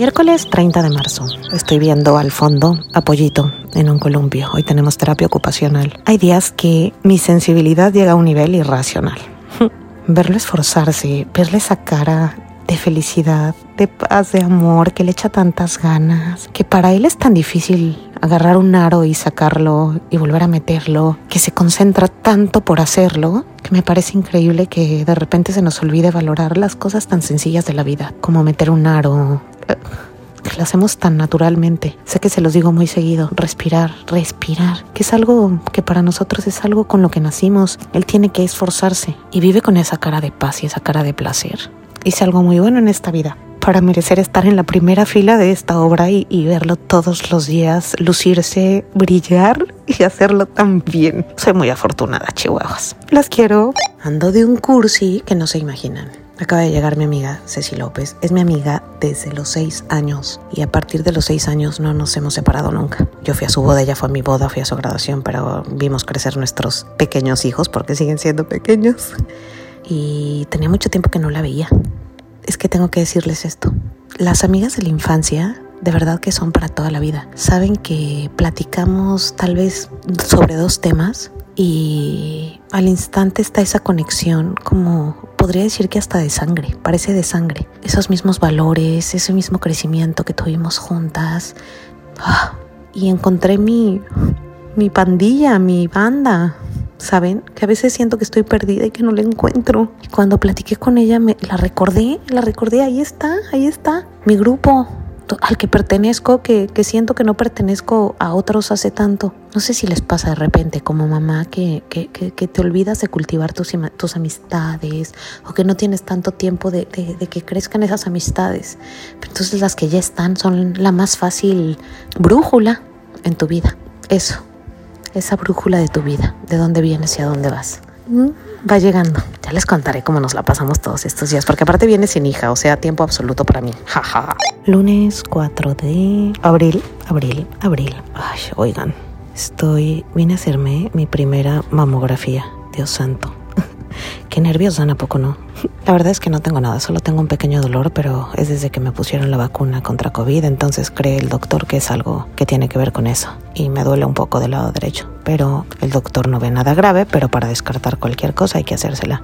Miércoles 30 de marzo. Estoy viendo al fondo a Pollito en un columpio. Hoy tenemos terapia ocupacional. Hay días que mi sensibilidad llega a un nivel irracional. Verlo esforzarse, verle esa cara de felicidad, de paz, de amor, que le echa tantas ganas, que para él es tan difícil agarrar un aro y sacarlo y volver a meterlo, que se concentra tanto por hacerlo, que me parece increíble que de repente se nos olvide valorar las cosas tan sencillas de la vida, como meter un aro, que lo hacemos tan naturalmente. Sé que se los digo muy seguido, respirar, respirar, que es algo que para nosotros es algo con lo que nacimos. Él tiene que esforzarse y vive con esa cara de paz y esa cara de placer. Hice algo muy bueno en esta vida para merecer estar en la primera fila de esta obra y, y, verlo todos los días, lucirse, brillar y hacerlo tan bien. Soy muy afortunada, chihuahuas. Las quiero. Ando de un cursi que no se imaginan. Acaba de llegar mi amiga Ceci López. Es mi amiga desde los seis años y a partir de los seis años no nos hemos separado nunca. Yo fui a su boda, ella fue a mi boda, fui a su graduación, pero vimos crecer nuestros pequeños hijos porque siguen siendo pequeños. Y tenía mucho tiempo que no la veía. Es que tengo que decirles esto. Las amigas de la infancia de verdad que son para toda la vida. Saben que platicamos tal vez sobre dos temas y al instante está esa conexión como podría decir que hasta de sangre, parece de sangre. Esos mismos valores, ese mismo crecimiento que tuvimos juntas. Ah, y encontré mi, mi pandilla, mi banda. ¿Saben? Que a veces siento que estoy perdida y que no la encuentro. Y cuando platiqué con ella, me, la recordé, la recordé, ahí está, ahí está, mi grupo, al que pertenezco, que, que, siento que no pertenezco a otros hace tanto. No sé si les pasa de repente como mamá que, que, que te olvidas de cultivar tus, tus, amistades o que no tienes tanto tiempo de, de, que crezcan esas amistades. Pero entonces las que ya están son la más fácil brújula en tu vida. Eso, esa brújula de tu vida, de dónde vienes y a dónde vas. Va llegando. Ya les contaré cómo nos la pasamos todos estos días, porque aparte viene sin hija, o sea, tiempo absoluto para mí. Jaja. Lunes 4 de abril, abril, abril. Ay, oigan, estoy, vine a hacerme mi primera mamografía. Dios santo. Qué nervios dan, ¿a poco no? La verdad es que no tengo nada, solo tengo un pequeño dolor, pero es desde que me pusieron la vacuna contra COVID, entonces cree el doctor que es algo que tiene que ver con eso. Y me duele un poco del lado derecho, pero el doctor no ve nada grave, pero para descartar cualquier cosa hay que hacérsela.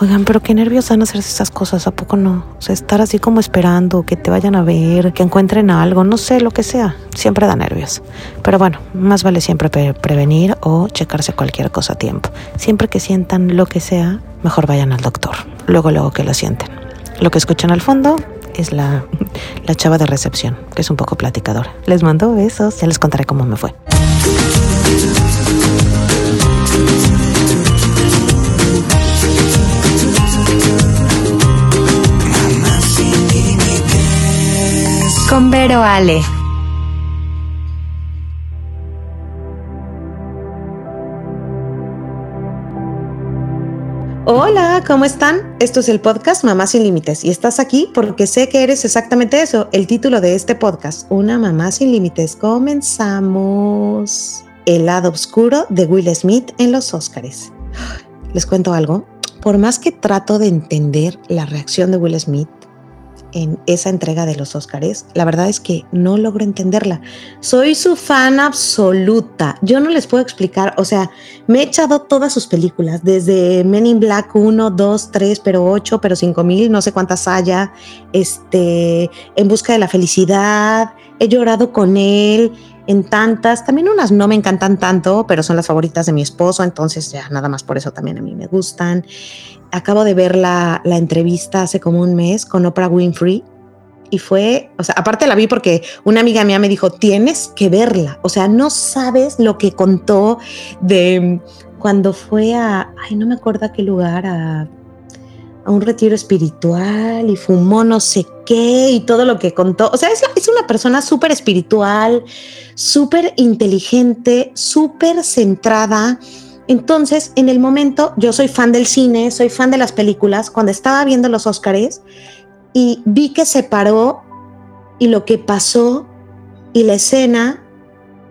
Oigan, pero qué nervios dan hacerse esas cosas, ¿a poco no? O sea, estar así como esperando, que te vayan a ver, que encuentren algo, no sé, lo que sea, siempre da nervios. Pero bueno, más vale siempre pre prevenir o checarse cualquier cosa a tiempo. Siempre que sientan lo que sea, mejor vayan al doctor. Luego, luego que lo sienten. Lo que escuchan al fondo es la, la chava de recepción, que es un poco platicadora. Les mando besos, ya les contaré cómo me fue. Con Vero Ale. Hola, ¿cómo están? Esto es el podcast Mamá sin Límites y estás aquí porque sé que eres exactamente eso, el título de este podcast, Una Mamá sin Límites. Comenzamos. El lado oscuro de Will Smith en los Óscares. Les cuento algo. Por más que trato de entender la reacción de Will Smith en esa entrega de los Óscares, la verdad es que no logro entenderla. Soy su fan absoluta. Yo no les puedo explicar, o sea, me he echado todas sus películas, desde Men in Black 1, 2, 3, pero 8, pero 5000, no sé cuántas haya, este, En busca de la felicidad, he llorado con él en tantas, también unas no me encantan tanto, pero son las favoritas de mi esposo, entonces ya nada más por eso también a mí me gustan acabo de ver la, la, entrevista hace como un mes con Oprah Winfrey y fue, o sea, aparte la vi porque una amiga mía me dijo, tienes que verla, o sea, no sabes lo que contó de cuando fue a, ay, no me acuerdo a qué lugar, a, a un retiro espiritual y fumó no sé qué y todo lo que contó. O sea, es, es una persona súper espiritual, súper inteligente, súper centrada entonces, en el momento, yo soy fan del cine, soy fan de las películas, cuando estaba viendo los Óscares y vi que se paró y lo que pasó y la escena,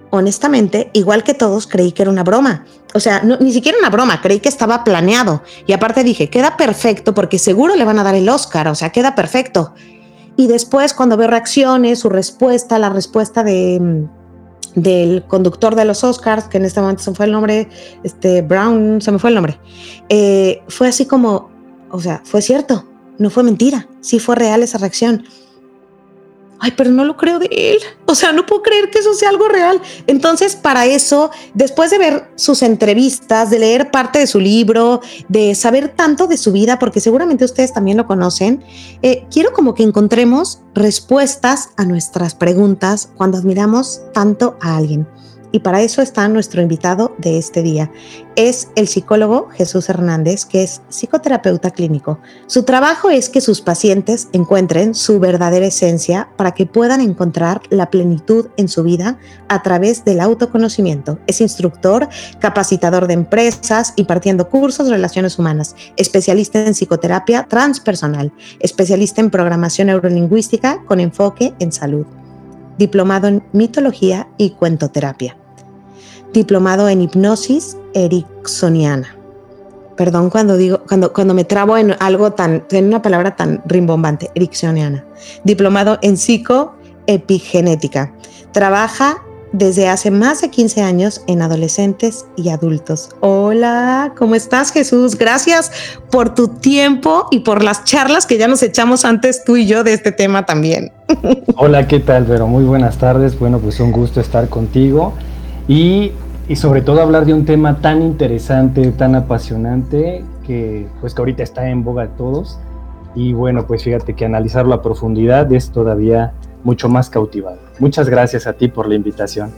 honestamente, igual que todos, creí que era una broma. O sea, ni siquiera una broma, creí que estaba planeado. Y aparte dije, queda perfecto porque seguro le van a dar el Oscar, o sea, queda perfecto. y después cuando veo reacciones, su respuesta, la respuesta de, mm, del conductor de los Oscars, que en este momento se me fue el nombre, este Brown, se me fue el nombre, eh, fue así como, o sea, fue cierto, no fue mentira, sí fue real esa reacción ay, pero no lo creo de él. O sea, no puedo creer que eso sea algo real. Entonces, para eso, después de ver sus entrevistas, de leer parte de su libro, de saber tanto de su vida, porque seguramente ustedes también lo conocen, eh, quiero como que encontremos respuestas a nuestras preguntas cuando admiramos tanto a alguien. Y para eso está nuestro invitado de este día. Es el psicólogo Jesús Hernández, que es psicoterapeuta clínico. Su trabajo es que sus pacientes encuentren su verdadera esencia para que puedan encontrar la plenitud en su vida a través del autoconocimiento. Es instructor, capacitador de empresas, impartiendo cursos de relaciones humanas, especialista en psicoterapia transpersonal, especialista en programación neurolingüística con enfoque en salud diplomado en mitología y cuentoterapia diplomado en hipnosis ericksoniana. Perdón cuando digo, cuando, cuando me trabo en algo tan, en una palabra tan rimbombante, ericksoniana. Diplomado en psicoepigenética. Trabaja desde hace más de 15 años en adolescentes y adultos. Hola, ¿cómo estás Jesús? Gracias por tu tiempo y por las charlas que ya nos echamos antes tú y yo de este tema también. Hola, ¿qué tal? Pero muy buenas tardes. Bueno, pues un gusto estar contigo y, sobre todo hablar de un tema tan interesante, tan apasionante, que pues que ahorita está en boga de todos. Y bueno, pues fíjate que analizarlo a profundidad es todavía mucho más cautivado. Muchas gracias a ti por la invitación.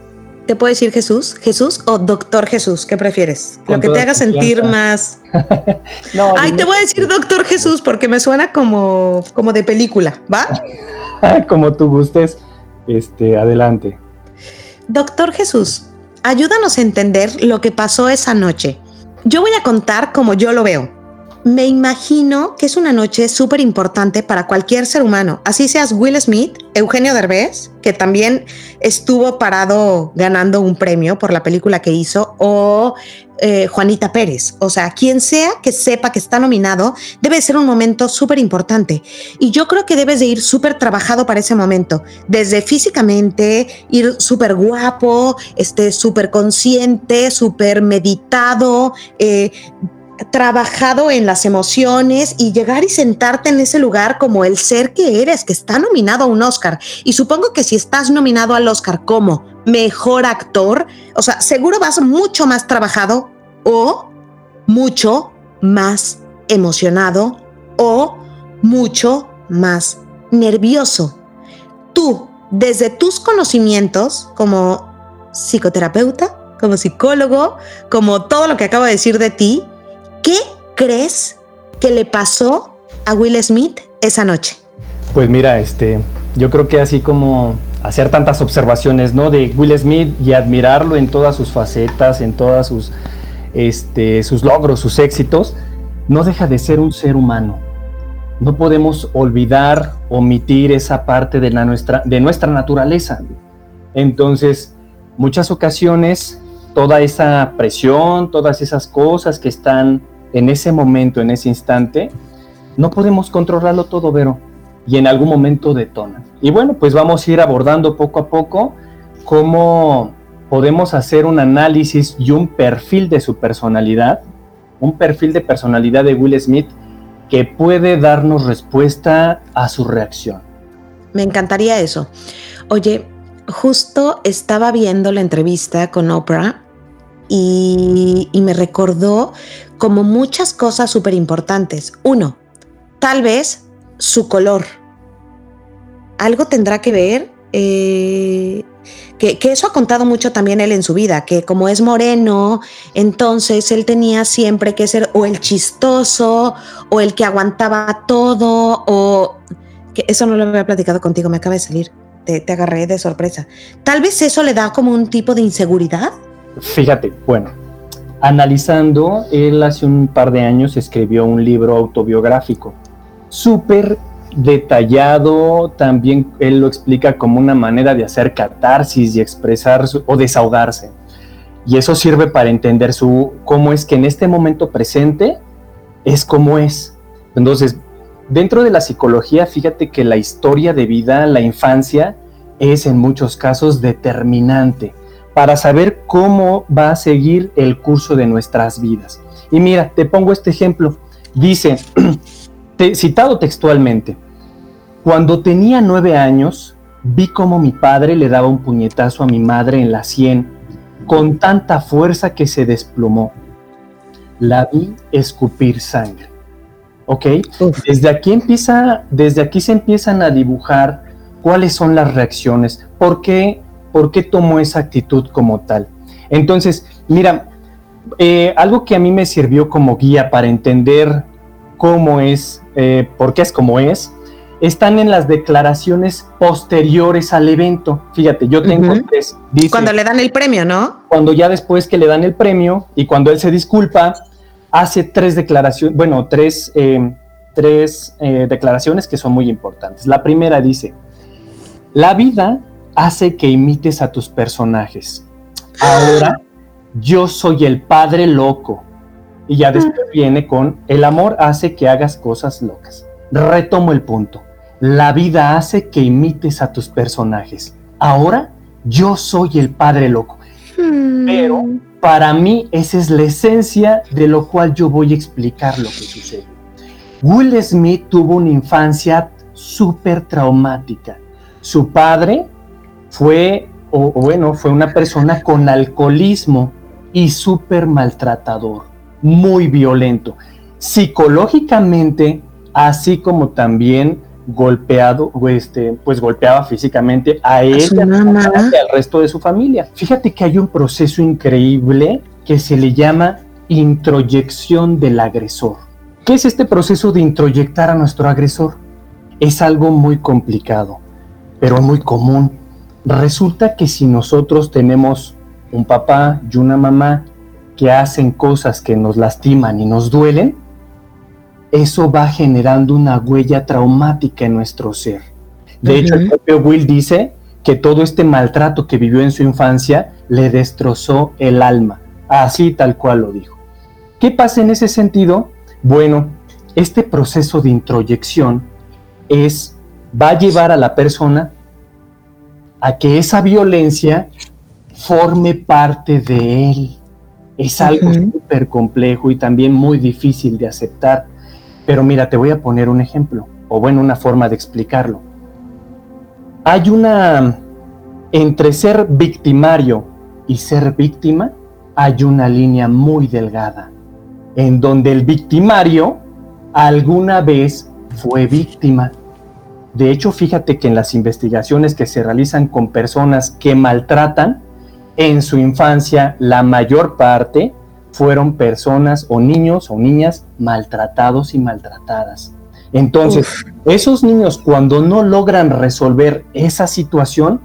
¿Te puedo decir Jesús? ¿Jesús o Doctor Jesús? ¿Qué prefieres? Lo que te haga sentir más. no, Ay, te voy a decir Doctor Jesús porque me suena como, como de película, ¿va? como tú gustes, este, adelante. Doctor Jesús, ayúdanos a entender lo que pasó esa noche. Yo voy a contar como yo lo veo. Me imagino que es una noche súper importante para cualquier ser humano, así seas Will Smith, Eugenio Derbez, que también estuvo parado ganando un premio por la película que hizo, o eh, Juanita Pérez. O sea, quien sea que sepa que está nominado, debe ser un momento súper importante. Y yo creo que debes de ir súper trabajado para ese momento, desde físicamente, ir súper guapo, este, súper consciente, súper meditado. Eh, trabajado en las emociones y llegar y sentarte en ese lugar como el ser que eres, que está nominado a un Oscar. Y supongo que si estás nominado al Oscar como mejor actor, o sea, seguro vas mucho más trabajado o mucho más emocionado o mucho más nervioso. Tú, desde tus conocimientos como psicoterapeuta, como psicólogo, como todo lo que acabo de decir de ti, ¿Qué crees que le pasó a Will Smith esa noche? Pues mira, este, yo creo que así como hacer tantas observaciones, ¿no? De Will Smith y admirarlo en todas sus facetas, en todas sus, este, sus logros, sus éxitos, no deja de ser un ser humano. No podemos olvidar, omitir esa parte de, la nuestra, de nuestra naturaleza. Entonces, muchas ocasiones, toda esa presión, todas esas cosas que están en ese momento, en ese instante, no podemos controlarlo todo, Vero, y en algún momento detona. Y bueno, pues vamos a ir abordando poco a poco cómo podemos hacer un análisis y un perfil de su personalidad, un perfil de personalidad de Will Smith que puede darnos respuesta a su reacción. Me encantaría eso. Oye, justo estaba viendo la entrevista con Oprah y, me recordó como muchas cosas súper importantes. Uno, tal vez su color. Algo tendrá que ver, eh, que, eso ha contado mucho también él en su vida, que como es moreno, entonces él tenía siempre que ser o el chistoso, o el que aguantaba todo, o que eso no lo había platicado contigo, me acaba de salir, te, te agarré de sorpresa. Tal vez eso le da como un tipo de inseguridad. Fíjate, bueno, analizando, él hace un par de años escribió un libro autobiográfico, súper detallado, también él lo explica como una manera de hacer catarsis y expresar o desahogarse. Y eso sirve para entender su, cómo es que en este momento presente es como es. Entonces, dentro de la psicología, fíjate que la historia de vida, la infancia, es en muchos casos determinante para saber cómo va a seguir el curso de nuestras vidas. Y mira, te pongo este ejemplo. Dice, citado textualmente, cuando tenía nueve años, vi cómo mi padre le daba un puñetazo a mi madre en la sien con tanta fuerza que se desplomó. La vi escupir sangre. ¿Ok? Desde aquí empieza, desde aquí se empiezan a dibujar cuáles son las reacciones, por qué, por qué tomó esa actitud como tal. Entonces, mira, eh, algo que a mí me sirvió como guía para entender cómo es, eh, por qué es como es, están en las declaraciones posteriores al evento. Fíjate, yo tengo tres. cuando le dan el premio, ¿no? Cuando ya después que le dan el premio y cuando él se disculpa, hace tres declaraciones, bueno, tres, eh, tres declaraciones que son muy importantes. La primera dice, la vida hace que imites a tus personajes. Ahora yo soy el padre loco. Y ya después viene con el amor hace que hagas cosas locas. Retomo el punto. La vida hace que imites a tus personajes. Ahora yo soy el padre loco. Hmm. Pero para mí esa es la esencia de lo cual yo voy a explicar lo que sucede. Will Smith tuvo una infancia súper traumática su padre fue, o, bueno, fue una persona con alcoholismo y súper maltratador, muy violento, psicológicamente, así como también golpeado, este, pues golpeaba físicamente a él y al resto de su familia. Fíjate que hay un proceso increíble que se le llama introyección del agresor. ¿Qué es este proceso de introyectar a nuestro agresor? Es algo muy complicado pero muy común. Resulta que si nosotros tenemos un papá y una mamá que hacen cosas que nos lastiman y nos duelen, eso va generando una huella traumática en nuestro ser. De hecho, el propio Will dice que todo este maltrato que vivió en su infancia le destrozó el alma. Así tal cual lo dijo. ¿Qué pasa en ese sentido? Bueno, este proceso de introyección es va a llevar a la persona a que esa violencia forme parte de él. Es algo súper complejo y también muy difícil de aceptar. Pero mira, te voy a poner un ejemplo, o bueno, una forma de explicarlo. Hay una, entre ser victimario y ser víctima, hay una línea muy delgada, en donde el victimario alguna vez fue víctima de hecho, fíjate que en las investigaciones que se realizan con personas que maltratan, en su infancia la mayor parte fueron personas o niños o niñas maltratados y maltratadas. Entonces, esos niños cuando no logran resolver esa situación,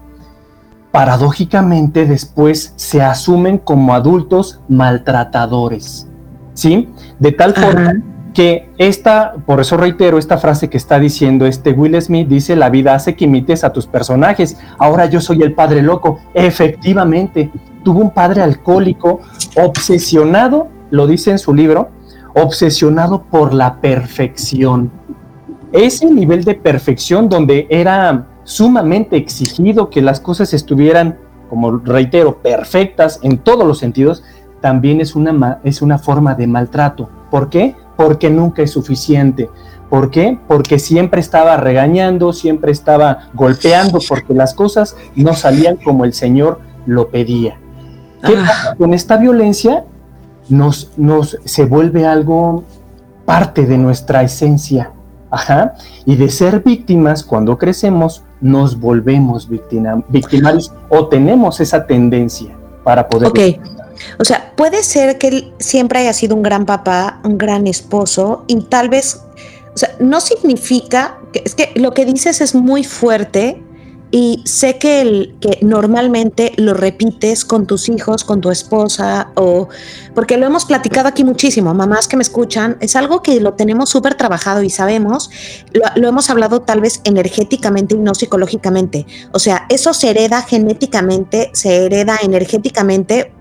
paradójicamente después se asumen como adultos maltratadores. ¿Sí? De tal forma que esta, por eso reitero esta frase que está diciendo este Will Smith, dice, la vida hace que imites a tus personajes, ahora yo soy el padre loco. Efectivamente, tuvo un padre alcohólico, obsesionado, lo dice en su libro, obsesionado por la perfección. Ese nivel de perfección donde era sumamente exigido que las cosas estuvieran, como reitero, perfectas en todos los sentidos, también es una, es una forma de maltrato. ¿Por qué? Porque nunca es suficiente. ¿Por qué? Porque siempre estaba regañando, siempre estaba golpeando, porque las cosas no salían como el Señor lo pedía. ¿Qué ah. pasa con esta violencia? Nos, nos se vuelve algo parte de nuestra esencia. Ajá. Y de ser víctimas, cuando crecemos, nos volvemos victimarios o tenemos esa tendencia para poder. O sea, puede ser que él siempre haya sido un gran papá, un gran esposo, y tal vez, o sea, no significa que es que lo que dices es muy fuerte y sé que, el, que normalmente lo repites con tus hijos, con tu esposa, o porque lo hemos platicado aquí muchísimo, mamás que me escuchan, es algo que lo tenemos súper trabajado y sabemos, lo, lo, hemos hablado tal vez energéticamente y no psicológicamente. O sea, eso se hereda genéticamente, se hereda energéticamente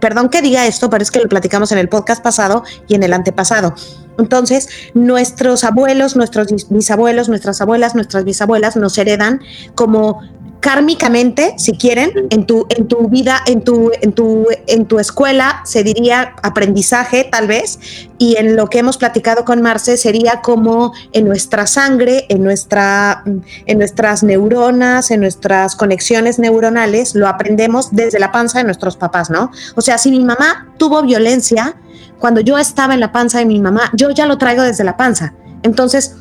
perdón que diga esto, pero es que lo platicamos en el podcast pasado y en el antepasado. Entonces, nuestros abuelos, nuestros bisabuelos, nuestras abuelas, nuestras bisabuelas nos heredan como kármicamente, si quieren, en tu, en tu vida, en tu, en, tu, en tu escuela se diría aprendizaje tal vez, y en lo que hemos platicado con Marce sería como en nuestra sangre, en, nuestra, en nuestras neuronas, en nuestras conexiones neuronales, lo aprendemos desde la panza de nuestros papás, ¿no? O sea, si mi mamá tuvo violencia, cuando yo estaba en la panza de mi mamá, yo ya lo traigo desde la panza. Entonces,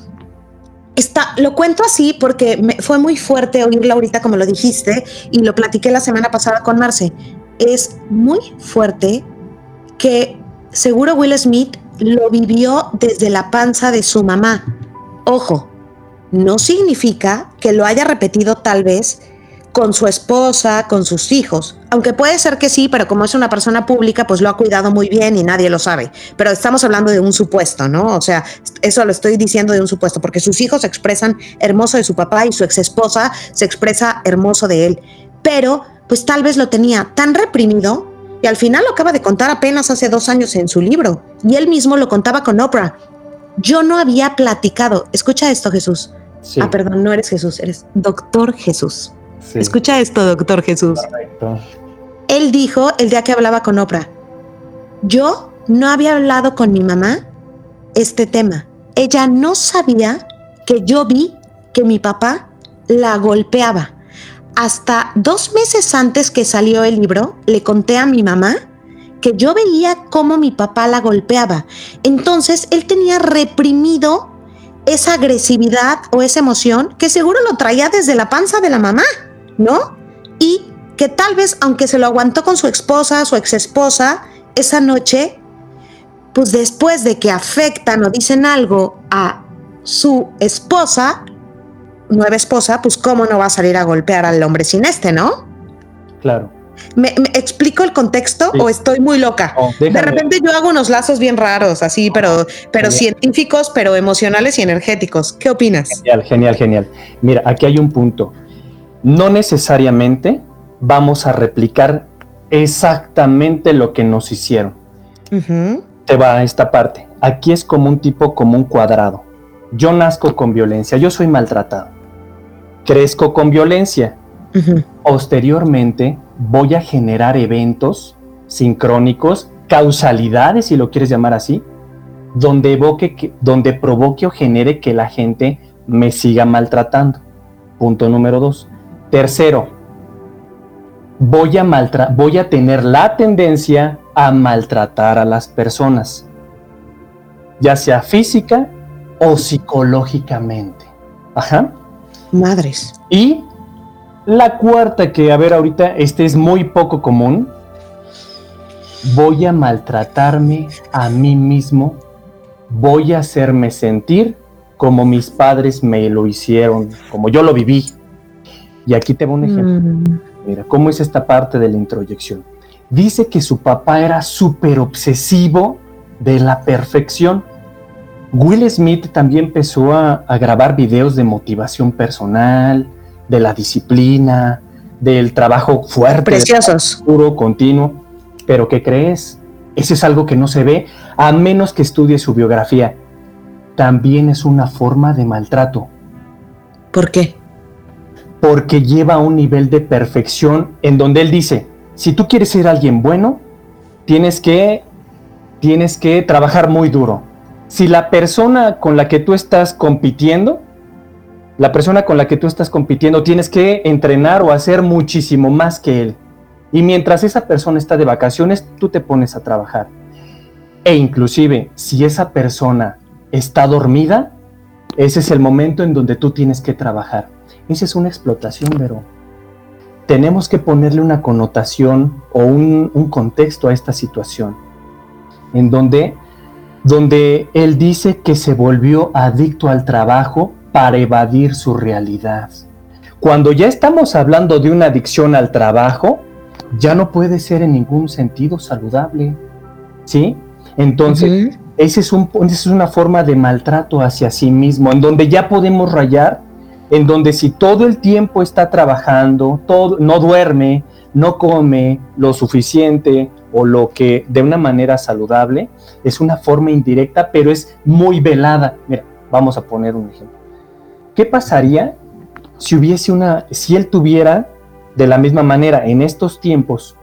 Está, lo cuento así porque me, fue muy fuerte oírlo ahorita como lo dijiste y lo platiqué la semana pasada con Marce. Es muy fuerte que seguro Will Smith lo vivió desde la panza de su mamá. Ojo, no significa que lo haya repetido tal vez con su esposa, con sus hijos. Aunque puede ser que sí, pero como es una persona pública, pues lo ha cuidado muy bien y nadie lo sabe. Pero estamos hablando de un supuesto, ¿no? O sea, eso lo estoy diciendo de un supuesto, porque sus hijos se expresan hermoso de su papá y su ex esposa se expresa hermoso de él. Pero, pues tal vez lo tenía tan reprimido y al final lo acaba de contar apenas hace dos años en su libro. Y él mismo lo contaba con Oprah. Yo no había platicado. Escucha esto, Jesús. Ah, perdón, no eres Jesús, eres doctor Jesús. Escucha esto, doctor Jesús. Él dijo el día que hablaba con Oprah, yo no había hablado con mi mamá este tema. Ella no sabía que yo vi que mi papá la golpeaba. Hasta dos meses antes que salió el libro, le conté a mi mamá que yo veía cómo mi papá la golpeaba. Entonces, él tenía reprimido esa agresividad o esa emoción que seguro lo traía desde la panza de la mamá. ¿no? Y que tal vez, aunque se lo aguantó con su esposa, su ex esposa, esa noche, pues después de que afectan o dicen algo a su esposa, nueva esposa, pues cómo no va a salir a golpear al hombre sin este, ¿no? Claro. ¿Me, explico el contexto o estoy muy loca? de repente yo hago unos lazos bien raros, así, pero, pero científicos, pero emocionales y energéticos. ¿Qué opinas? Genial, genial, genial. Mira, aquí hay un punto no necesariamente vamos a replicar exactamente lo que nos hicieron. Te va a esta parte. Aquí es como un tipo, como un cuadrado. Yo nazco con violencia, yo soy maltratado. Crezco con violencia. Posteriormente voy a generar eventos sincrónicos, causalidades, si lo quieres llamar así, donde, evoque donde provoque o genere que la gente me siga maltratando. Punto número dos. Tercero, voy a, voy a tener la tendencia a maltratar a las personas, ya sea física o psicológicamente. Ajá. Madres. Y la cuarta, que a ver ahorita, este es muy poco común, voy a maltratarme a mí mismo, voy a hacerme sentir como mis padres me lo hicieron, como yo lo viví. Y aquí te va un ejemplo. Mm. Mira, ¿cómo es esta parte de la introyección? Dice que su papá era súper obsesivo de la perfección. Will Smith también empezó a, grabar videos de motivación personal, de la disciplina, del trabajo fuerte, preciosos, puro, continuo. Pero ¿qué crees? Eso es algo que no se ve a menos que estudie su biografía. También es una forma de maltrato. ¿Por qué? porque lleva a un nivel de perfección en donde él dice, si tú quieres ser alguien bueno, tienes que, tienes que trabajar muy duro. Si la persona con la que tú estás compitiendo, la persona con la que tú estás compitiendo, tienes que entrenar o hacer muchísimo más que él. Y mientras esa persona está de vacaciones, tú te pones a trabajar. E inclusive, si esa persona está dormida, ese es el momento en donde tú tienes que trabajar. Esa es una explotación, pero tenemos que ponerle una connotación o un, contexto a esta situación, en donde, donde él dice que se volvió adicto al trabajo para evadir su realidad. Cuando ya estamos hablando de una adicción al trabajo, ya no puede ser en ningún sentido saludable, ¿sí? Entonces, esa es, un, es una forma de maltrato hacia sí mismo, en donde ya podemos rayar en donde si todo el tiempo está trabajando, todo, no duerme, no come lo suficiente, o lo que de una manera saludable es una forma indirecta, pero es muy velada. Mira, vamos a poner un ejemplo. ¿Qué pasaría si hubiese una, si él tuviera de la misma manera en estos tiempos,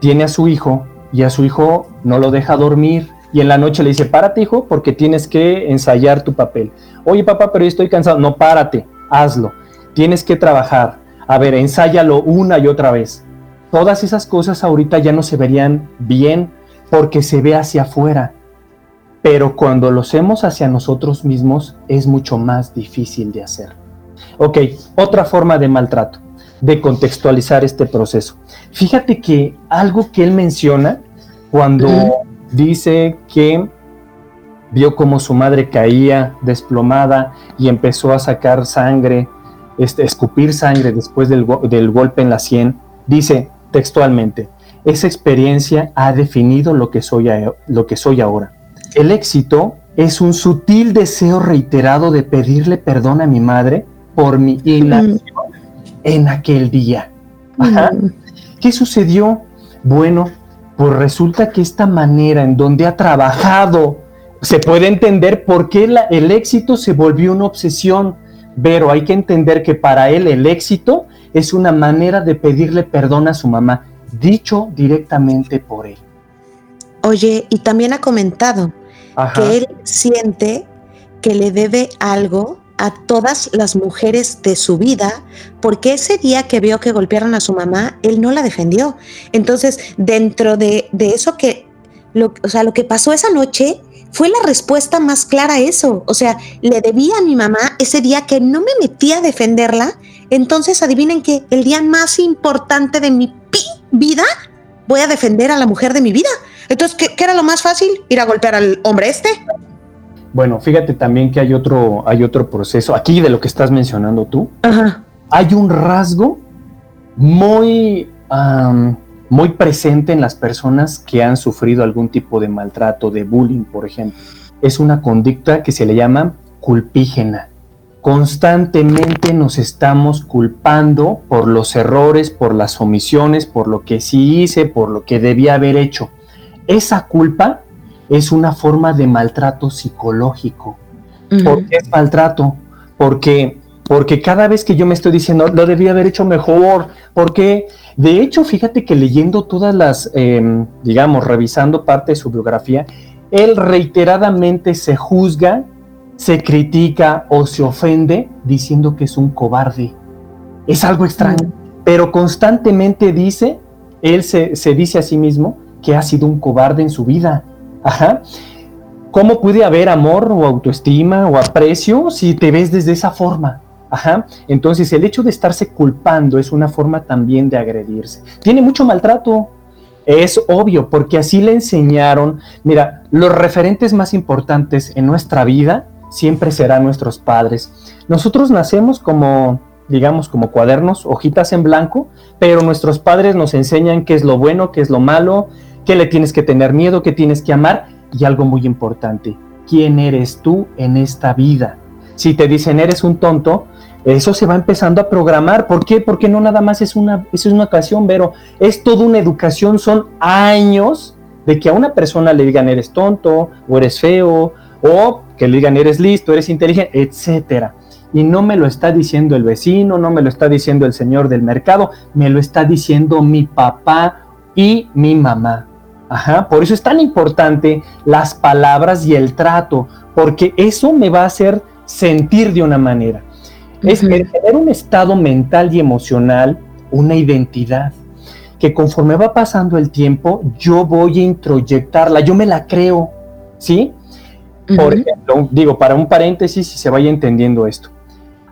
tiene a su hijo y a su hijo no lo deja dormir y en la noche le dice, párate hijo porque tienes que ensayar tu papel. Oye papá, pero yo estoy cansado. No, párate, hazlo. Tienes que trabajar. A ver, ensáyalo una y otra vez. Todas esas cosas ahorita ya no se verían bien porque se ve hacia afuera. Pero cuando lo hacemos hacia nosotros mismos es mucho más difícil de hacer. Ok, otra forma de maltrato, de contextualizar este proceso. Fíjate que algo que él menciona cuando dice que vio como su madre caía desplomada y empezó a sacar sangre, este, escupir sangre después del, del golpe en la sien, dice textualmente, esa experiencia ha definido lo que, soy lo que soy ahora. El éxito es un sutil deseo reiterado de pedirle perdón a mi madre por mi inacción en aquel día. ¿Qué sucedió? Bueno, pues resulta que esta manera en donde ha trabajado, se puede entender por qué el éxito se volvió una obsesión, pero hay que entender que para él el éxito es una manera de pedirle perdón a su mamá, dicho directamente por él. Oye, y también ha comentado que él siente que le debe algo a todas las mujeres de su vida, porque ese día que vio que golpearon a su mamá, él no la defendió. Entonces, dentro de, eso que, lo, o sea, lo que pasó esa noche fue la respuesta más clara a eso. O sea, le debía a mi mamá ese día que no me metí a defenderla. Entonces, adivinen que el día más importante de mi vida, voy a defender a la mujer de mi vida. Entonces, ¿qué, ¿qué, era lo más fácil? Ir a golpear al hombre este. Bueno, fíjate también que hay otro, hay otro proceso, aquí de lo que estás mencionando tú, hay un rasgo muy, muy presente en las personas que han sufrido algún tipo de maltrato, de bullying, por ejemplo. Es una conducta que se le llama culpígena. Constantemente nos estamos culpando por los errores, por las omisiones, por lo que sí hice, por lo que debía haber hecho. Esa culpa es una forma de maltrato psicológico. ¿Por qué es maltrato? Porque, porque cada vez que yo me estoy diciendo, lo debía haber hecho mejor, porque de hecho, fíjate que leyendo todas las, em, digamos, revisando parte de su biografía, él reiteradamente se juzga, se critica o se ofende diciendo que es un cobarde. Es algo extraño, pero constantemente dice, él se, se dice a sí mismo que ha sido un cobarde en su vida Ajá. ¿Cómo puede haber amor o autoestima o aprecio si te ves desde esa forma? Ajá. Entonces, el hecho de estarse culpando es una forma también de agredirse. Tiene mucho maltrato. Es obvio, porque así le enseñaron. Mira, los referentes más importantes en nuestra vida siempre serán nuestros padres. Nosotros nacemos como, digamos, como cuadernos, hojitas en blanco, pero nuestros padres nos enseñan qué es lo bueno, qué es lo malo, que le tienes que tener miedo, que tienes que amar y algo muy importante, ¿quién eres tú en esta vida? Si te dicen eres un tonto, eso se va empezando a programar. ¿Por qué? Porque no nada más es una, es una ocasión, pero es toda una educación, son años de que a una persona le digan eres tonto o eres feo o que le digan eres listo, eres inteligente, etcétera. Y no me lo está diciendo el vecino, no me lo está diciendo el señor del mercado, me lo está diciendo mi papá y mi mamá. Ajá, por eso es tan importante las palabras y el trato, porque eso me va a hacer sentir de una manera. Es tener un estado mental y emocional, una identidad, que conforme va pasando el tiempo, yo voy a introyectarla, yo me la creo, ¿sí? Por ejemplo, digo, para un paréntesis, si se vaya entendiendo esto.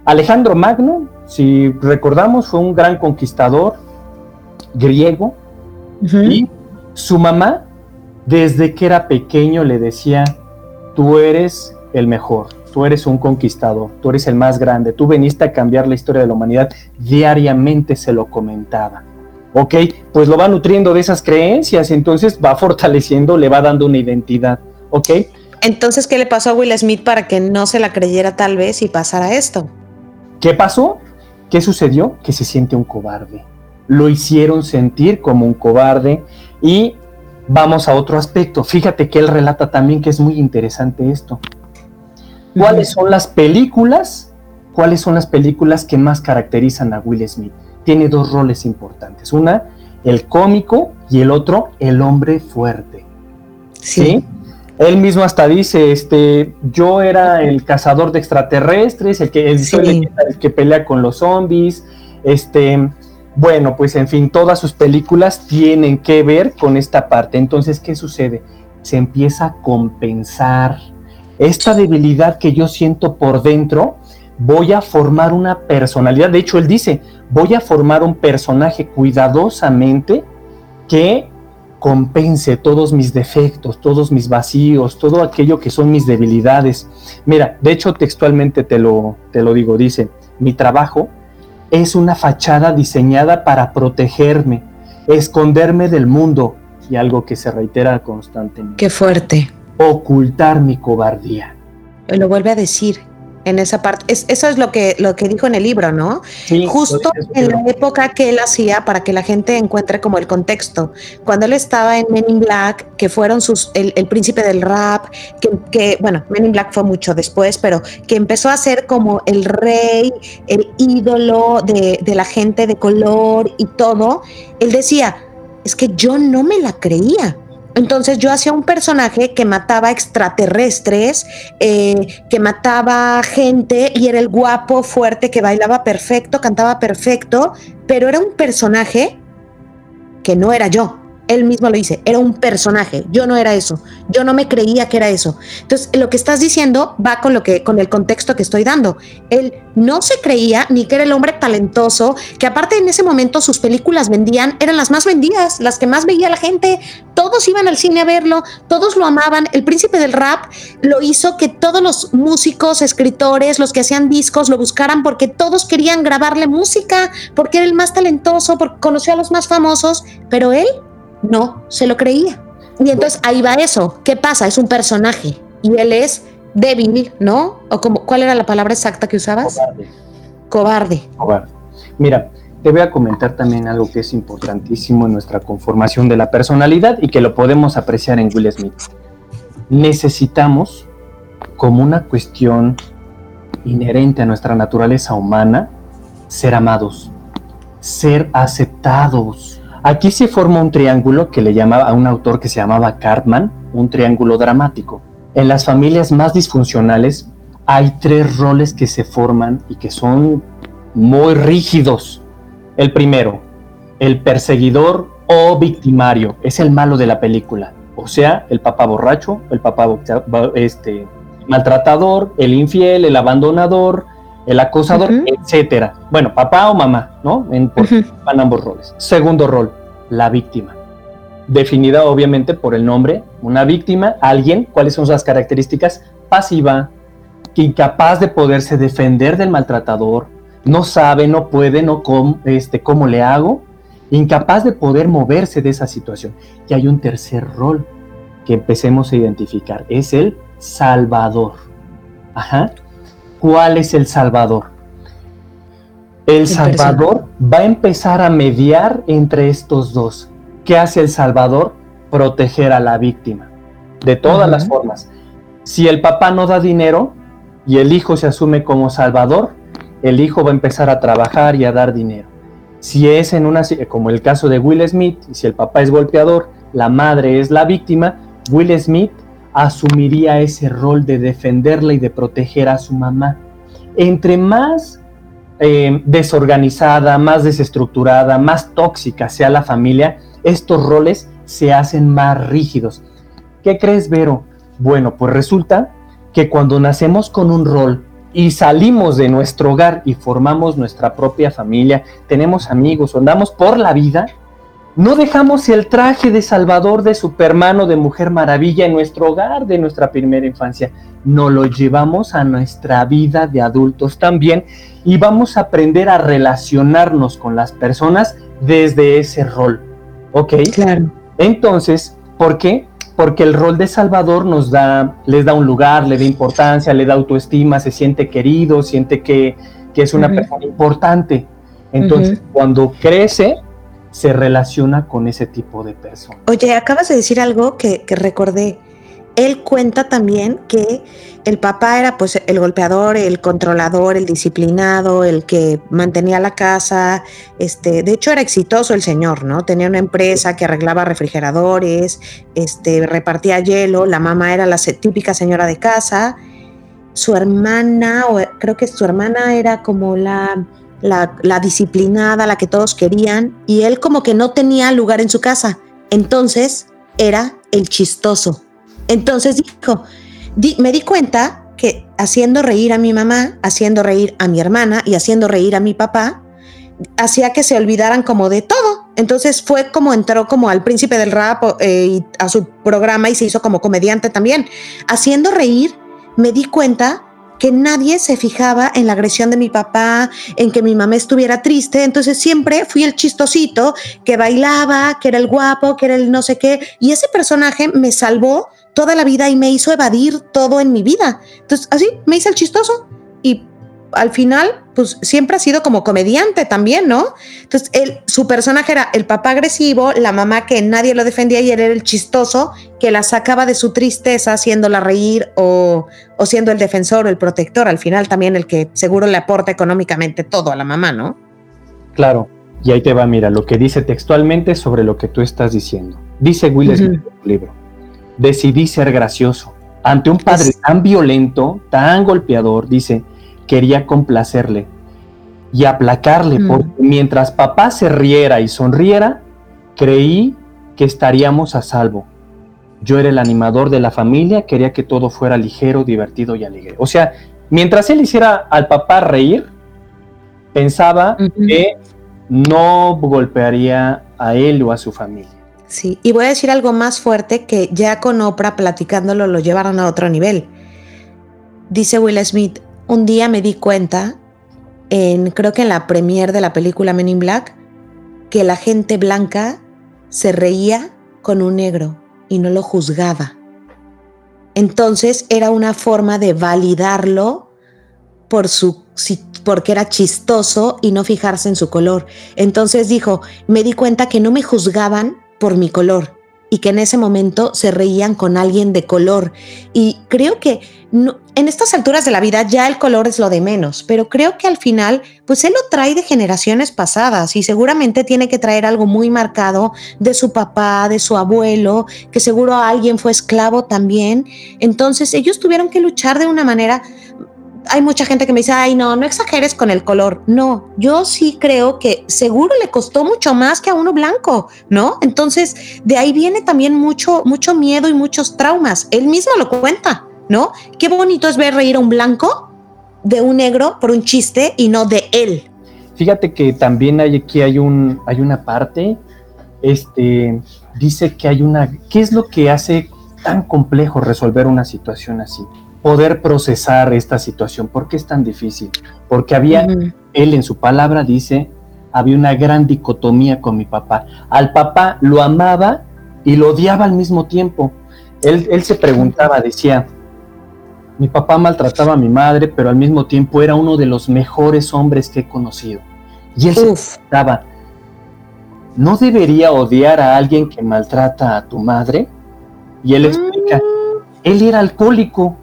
Alejandro Magno, si recordamos, fue un gran conquistador griego y su mamá, desde que era pequeño, le decía, tú eres el mejor, tú eres un conquistador, tú eres el más grande, tú veniste a cambiar la historia de la humanidad, diariamente se lo comentaba. ¿Ok? Pues lo va nutriendo de esas creencias, entonces va fortaleciendo, le va dando una identidad. ¿Ok? Entonces, ¿qué le pasó a Will Smith para que no se la creyera tal vez y pasara esto? ¿Qué pasó? ¿Qué sucedió? Que se siente un cobarde lo hicieron sentir como un cobarde y vamos a otro aspecto. Fíjate que él relata también que es muy interesante esto. ¿Cuáles son las películas? ¿Cuáles son las películas que más caracterizan a Will Smith? Tiene dos roles importantes. Una, el cómico y el otro, el hombre fuerte. ¿Sí? Él mismo hasta dice, este, yo era el cazador de extraterrestres, el que, el que pelea con los zombies, este, bueno, pues en fin, todas sus películas tienen que ver con esta parte. Entonces, ¿qué sucede? Se empieza a compensar esta debilidad que yo siento por dentro. Voy a formar una personalidad. De hecho, él dice, voy a formar un personaje cuidadosamente que compense todos mis defectos, todos mis vacíos, todo aquello que son mis debilidades. Mira, de hecho textualmente te lo, te lo digo, dice, mi trabajo es una fachada diseñada para protegerme, esconderme del mundo y algo que se reitera constantemente. Qué fuerte. Ocultar mi cobardía. Lo vuelve a decir, en esa parte. eso es lo que, lo que dijo en el libro, ¿no? Justo en la época que él hacía para que la gente encuentre como el contexto. Cuando él estaba en Men in Black, que fueron sus, el, príncipe del rap, que, bueno, Men in Black fue mucho después, pero que empezó a ser como el rey, el ídolo de, de la gente de color y todo, él decía, es que yo no me la creía. Entonces yo hacía un personaje que mataba extraterrestres, eh, que mataba gente y era el guapo, fuerte, que bailaba perfecto, cantaba perfecto, pero era un personaje que no era yo él mismo lo dice, era un personaje, yo no era eso, yo no me creía que era eso. Entonces, lo que estás diciendo va con lo que con el contexto que estoy dando. Él no se creía ni que era el hombre talentoso, que aparte en ese momento sus películas vendían, eran las más vendidas, las que más veía la gente, todos iban al cine a verlo, todos lo amaban. El príncipe del rap lo hizo que todos los músicos, escritores, los que hacían discos lo buscaran porque todos querían grabarle música, porque era el más talentoso, porque conoció a los más famosos, pero él no se lo creía. Y entonces ahí va eso. ¿Qué pasa? Es un personaje y él es débil, ¿no? O como, ¿cuál era la palabra exacta que usabas? Cobarde. Cobarde. Mira, te voy a comentar también algo que es importantísimo en nuestra conformación de la personalidad y que lo podemos apreciar en Will Smith. Necesitamos, como una cuestión inherente a nuestra naturaleza humana, ser amados, ser aceptados, Aquí se forma un triángulo que le llamaba a un autor que se llamaba Cartman, un triángulo dramático. En las familias más disfuncionales hay tres roles que se forman y que son muy rígidos. El primero, el perseguidor o victimario, es el malo de la película. O sea, el papá borracho, el papá este, maltratador, el infiel, el abandonador, el acosador, etcétera. Bueno, papá o mamá, ¿no? En, van ambos roles. Segundo rol, la víctima. Definida obviamente por el nombre, una víctima, alguien, ¿cuáles son sus características? Pasiva, que incapaz de poderse defender del maltratador, no sabe, no puede, no com, este, cómo le hago, incapaz de poder moverse de esa situación. Y hay un tercer rol que empecemos a identificar, es el salvador. Ajá. ¿Cuál es el Salvador? El Salvador va a empezar a mediar entre estos dos. ¿Qué hace el Salvador? Proteger a la víctima, de todas las formas. Si el papá no da dinero y el hijo se asume como Salvador, el hijo va a empezar a trabajar y a dar dinero. Si es en una, como el caso de Will Smith, si el papá es golpeador, la madre es la víctima, Will Smith asumiría ese rol de defenderla y de proteger a su mamá. Entre más eh, desorganizada, más desestructurada, más tóxica sea la familia, estos roles se hacen más rígidos. ¿Qué crees, Vero? Bueno, pues resulta que cuando nacemos con un rol y salimos de nuestro hogar y formamos nuestra propia familia, tenemos amigos, andamos por la vida, no dejamos el traje de Salvador, de Superman o de Mujer Maravilla en nuestro hogar de nuestra primera infancia. No lo llevamos a nuestra vida de adultos también y vamos a aprender a relacionarnos con las personas desde ese rol. ¿Ok? Claro. Entonces, ¿por qué? Porque el rol de Salvador nos da, les da un lugar, le da importancia, le da autoestima, se siente querido, siente que, es una persona importante. Entonces, cuando crece, se relaciona con ese tipo de personas. Oye, acabas de decir algo que, que recordé él cuenta también que el papá era pues el golpeador, el controlador, el disciplinado, el que mantenía la casa, este, de hecho era exitoso el señor, ¿no? Tenía una empresa que arreglaba refrigeradores, este, repartía hielo, la mamá era la típica señora de casa, su hermana, o creo que su hermana era como la, la, disciplinada, la que todos querían, y él como que no tenía lugar en su casa, entonces era el chistoso entonces dijo, me di cuenta que haciendo reír a mi mamá, haciendo reír a mi hermana y haciendo reír a mi papá, hacía que se olvidaran como de todo. Entonces fue como entró como al príncipe del rap eh, y a su programa y se hizo como comediante también. Haciendo reír, me di cuenta que nadie se fijaba en la agresión de mi papá, en que mi mamá estuviera triste. Entonces siempre fui el chistosito que bailaba, que era el guapo, que era el no sé qué. Y ese personaje me salvó toda la vida y me hizo evadir todo en mi vida. Entonces, así me hice el chistoso y al final, pues siempre ha sido como comediante también, ¿no? Entonces, él, su personaje era el papá agresivo, la mamá que nadie lo defendía y él era el chistoso que la sacaba de su tristeza haciéndola reír o, o siendo el defensor o el protector, al final también el que seguro le aporta económicamente todo a la mamá, ¿no? Claro, y ahí te va, mira, lo que dice textualmente sobre lo que tú estás diciendo. Dice Will Smith en su libro decidí ser gracioso. Ante un padre tan violento, tan golpeador, dice, quería complacerle y aplacarle, mm. porque mientras papá se riera y sonriera, creí que estaríamos a salvo. Yo era el animador de la familia, quería que todo fuera ligero, divertido y alegre. O sea, mientras él hiciera al papá reír, pensaba que no golpearía a él o a su familia. Sí, y voy a decir algo más fuerte que ya con Oprah platicándolo lo llevaron a otro nivel. Dice Will Smith, un día me di cuenta, en, creo que en la premiere de la película Men in Black, que la gente blanca se reía con un negro y no lo juzgaba. Entonces era una forma de validarlo por su, porque era chistoso y no fijarse en su color. Entonces dijo, me di cuenta que no me juzgaban por mi color y que en ese momento se reían con alguien de color. Y creo que en estas alturas de la vida ya el color es lo de menos, pero creo que al final, pues él lo trae de generaciones pasadas y seguramente tiene que traer algo muy marcado de su papá, de su abuelo, que seguro alguien fue esclavo también. Entonces ellos tuvieron que luchar de una manera hay mucha gente que me dice, ay, no, no exageres con el color. No, yo sí creo que seguro le costó mucho más que a uno blanco, ¿no? Entonces, de ahí viene también mucho, mucho miedo y muchos traumas. Él mismo lo cuenta, ¿no? Qué bonito es ver reír a un blanco de un negro por un chiste y no de él. Fíjate que también hay aquí hay un hay una parte este dice que hay una ¿qué es lo que hace tan complejo resolver una situación así? Poder procesar esta situación. ¿Por qué es tan difícil? Porque había, él en su palabra dice, había una gran dicotomía con mi papá. Al papá lo amaba y lo odiaba al mismo tiempo. Él, él se preguntaba, decía, mi papá maltrataba a mi madre, pero al mismo tiempo era uno de los mejores hombres que he conocido. Y él se preguntaba, ¿no debería odiar a alguien que maltrata a tu madre? Y él explica, mm. él era alcohólico,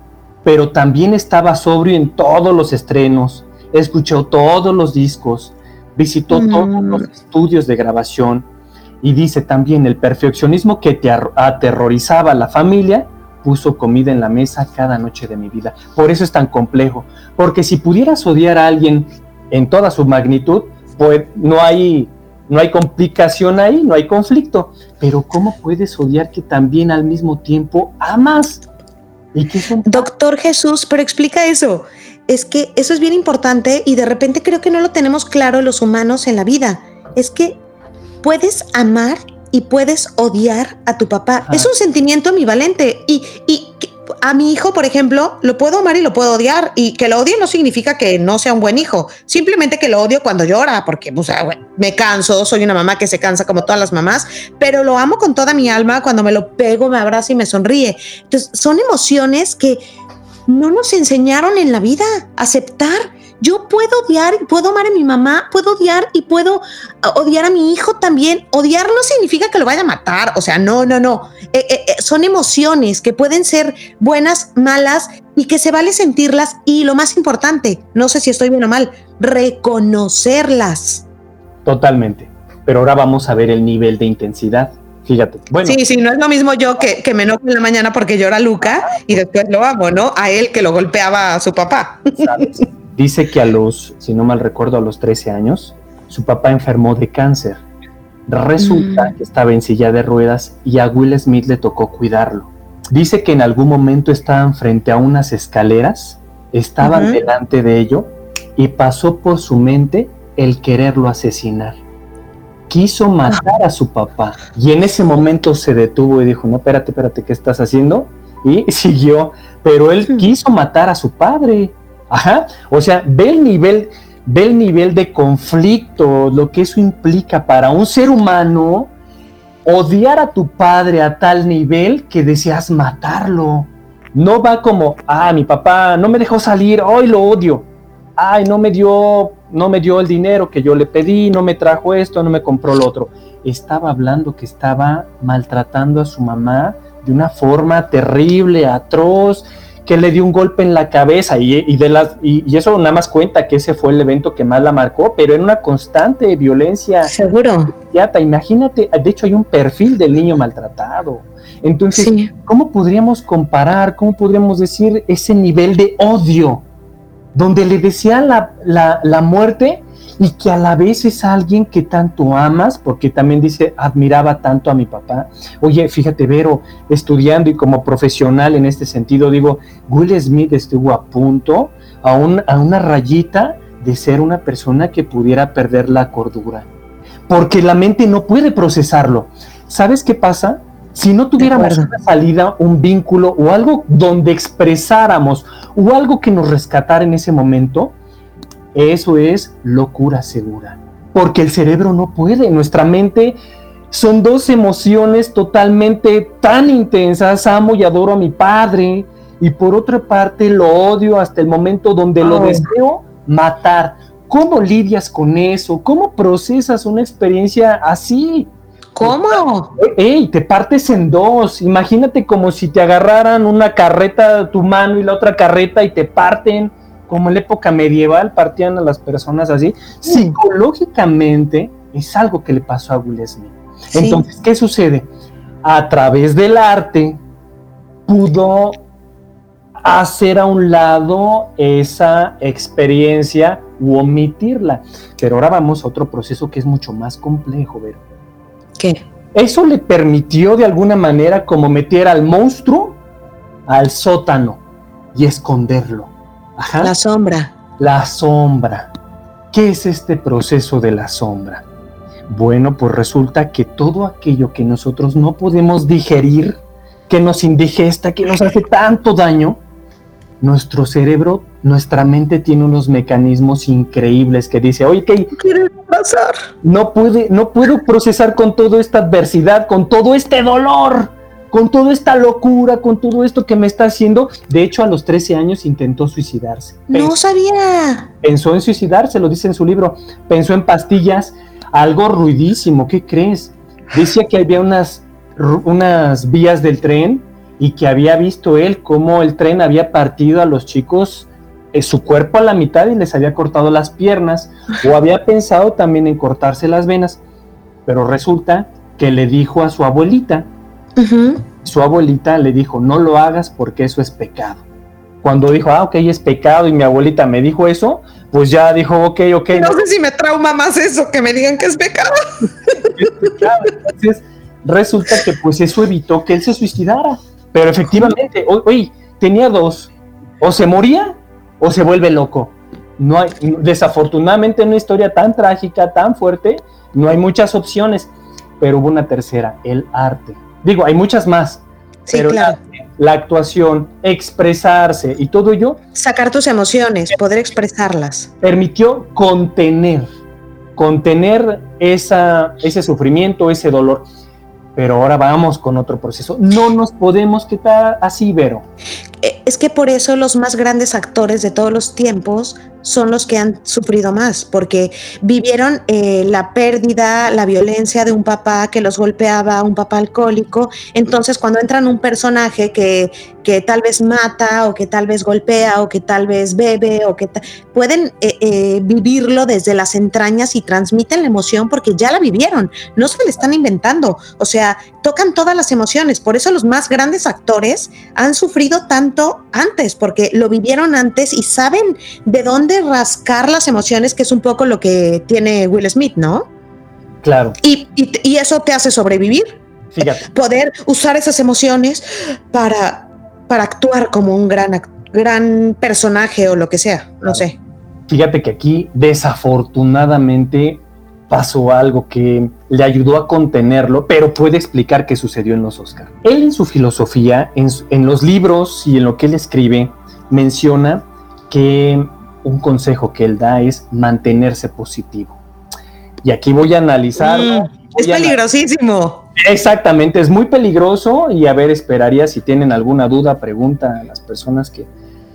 pero también estaba sobrio en todos los estrenos, escuchó todos los discos, visitó mm. todos los estudios de grabación y dice también el perfeccionismo que te aterrorizaba a la familia puso comida en la mesa cada noche de mi vida. Por eso es tan complejo, porque si pudieras odiar a alguien en toda su magnitud, pues no hay no hay complicación ahí, no hay conflicto. Pero ¿cómo puedes odiar que también al mismo tiempo amas? Doctor Jesús, pero explica eso. Es que eso es bien importante y de repente creo que no lo tenemos claro los humanos en la vida. Es que puedes amar y puedes odiar a tu papá. Es un sentimiento ambivalente y, y a mi hijo, por ejemplo, lo puedo amar y lo puedo odiar. Y que lo odie no significa que no sea un buen hijo. Simplemente que lo odio cuando llora, porque me canso, soy una mamá que se cansa como todas las mamás, pero lo amo con toda mi alma. Cuando me lo pego, me abraza y me sonríe. Entonces, son emociones que no nos enseñaron en la vida aceptar yo puedo odiar, puedo amar a mi mamá, puedo odiar y puedo ah, odiar a mi hijo también. Odiar no significa que lo vaya a matar, o sea, no, no, no. Eh, eh, eh, son emociones que pueden ser buenas, malas y que se vale sentirlas y lo más importante, no sé si estoy bien o mal, reconocerlas. Totalmente. Pero ahora vamos a ver el nivel de intensidad. Fíjate. Bueno. Sí, sí, no es lo mismo yo que, que me enojo en la mañana porque llora Luca y después lo amo, ¿no? A él que lo golpeaba a su papá. Dice que a los, si no mal recuerdo, a los 13 años, su papá enfermó de cáncer. Resulta mm. que estaba en silla de ruedas y a Will Smith le tocó cuidarlo. Dice que en algún momento estaban frente a unas escaleras, estaban delante de ello y pasó por su mente el quererlo asesinar. Quiso matar a su papá y en ese momento se detuvo y dijo, no, espérate, espérate, ¿qué estás haciendo? Y siguió, pero él quiso matar a su padre. Ajá. O sea, ve el nivel, ve el nivel de conflicto, lo que eso implica para un ser humano odiar a tu padre a tal nivel que deseas matarlo. No va como, ah, mi papá no me dejó salir, hoy lo odio. Ay, no me dio, no me dio el dinero que yo le pedí, no me trajo esto, no me compró lo otro. Estaba hablando que estaba maltratando a su mamá de una forma terrible, atroz, que le dio un golpe en la cabeza y, de las, y, eso nada más cuenta que ese fue el evento que más la marcó, pero en una constante violencia. Seguro. Imagínate, de hecho hay un perfil del niño maltratado. Entonces, ¿cómo podríamos comparar, cómo podríamos decir ese nivel de odio donde le decía la, la, la muerte y que a la vez es alguien que tanto amas, porque también dice, admiraba tanto a mi papá. Oye, fíjate, Vero, estudiando y como profesional en este sentido, digo, Will Smith estuvo a punto, a, a una rayita de ser una persona que pudiera perder la cordura, porque la mente no puede procesarlo. ¿Sabes qué pasa? Si no tuviéramos una salida, un vínculo o algo donde expresáramos o algo que nos rescatara en ese momento, eso es locura segura. Porque el cerebro no puede, nuestra mente son dos emociones totalmente tan intensas, amo y adoro a mi padre, y por otra parte lo odio hasta el momento donde lo deseo matar. ¿Cómo lidias con eso? ¿Cómo procesas una experiencia así? ¿Cómo? Ey, te partes en dos. Imagínate como si te agarraran una carreta a tu mano y la otra carreta y te parten como en la época medieval partían a las personas así, psicológicamente es algo que le pasó a Will Smith. Entonces, ¿qué sucede? A través del arte pudo hacer a un lado esa experiencia u omitirla. Pero ahora vamos a otro proceso que es mucho más complejo, Vero. ¿Qué? Eso le permitió de alguna manera como meter al monstruo al sótano y esconderlo. La sombra. La sombra. ¿Qué es este proceso de la sombra? Bueno, pues resulta que todo aquello que nosotros no podemos digerir, que nos indigesta, que nos hace tanto daño, nuestro cerebro, nuestra mente tiene unos mecanismos increíbles que dice, oye, ¿qué quiere pasar? No puede, no puedo procesar con toda esta adversidad, con todo este dolor con toda esta locura, con todo esto que me está haciendo. De hecho, a los 13 años intentó suicidarse. no sabía. Pensó en suicidarse, lo dice en su libro. Pensó en pastillas, algo ruidísimo. ¿Qué crees? Decía que había unas, unas vías del tren y que había visto él cómo el tren había partido a los chicos eh, su cuerpo a la mitad y les había cortado las piernas o había pensado también en cortarse las venas. Pero resulta que le dijo a su abuelita, su abuelita le dijo, no lo hagas porque eso es pecado. Cuando dijo, ah, ok, es pecado y mi abuelita me dijo eso, pues ya dijo, ok, ok. No, sé si me trauma más eso, que me digan que es pecado. Entonces, resulta que pues eso evitó que él se suicidara. Pero efectivamente, oye, tenía dos, o se moría o se vuelve loco. No hay, desafortunadamente en una historia tan trágica, tan fuerte, no hay muchas opciones, pero hubo una tercera, el arte. Digo, hay muchas más. pero la, actuación, expresarse y todo ello. Sacar tus emociones, poder expresarlas. Permitió contener, contener esa, ese sufrimiento, ese dolor. Pero ahora vamos con otro proceso. No nos podemos quedar así, Vero. Eh, es que por eso los más grandes actores de todos los tiempos son los que han sufrido más, porque vivieron eh, la pérdida, la violencia de un papá que los golpeaba, un papá alcohólico. Entonces, cuando entran un personaje que, que tal vez mata o que tal vez golpea o que tal vez bebe o que pueden eh, eh, vivirlo desde las entrañas y transmiten la emoción porque ya la vivieron, no se le están inventando, o sea, tocan todas las emociones. Por eso los más grandes actores han sufrido tanto antes, porque lo vivieron antes y saben de dónde rascar las emociones, que es un poco lo que tiene Will Smith, ¿no? Claro. Y, eso te hace sobrevivir. Fíjate. Poder usar esas emociones para, para actuar como un gran, gran personaje o lo que sea, no sé. Fíjate que aquí, desafortunadamente, pasó algo que le ayudó a contenerlo, pero puede explicar qué sucedió en los Oscars. Él en su filosofía, en, los libros y en lo que él escribe, menciona que un consejo que él da es mantenerse positivo. Y aquí voy a analizar. Mm, es peligrosísimo. Exactamente, es muy peligroso y a ver, esperaría si tienen alguna duda, pregunta a las personas que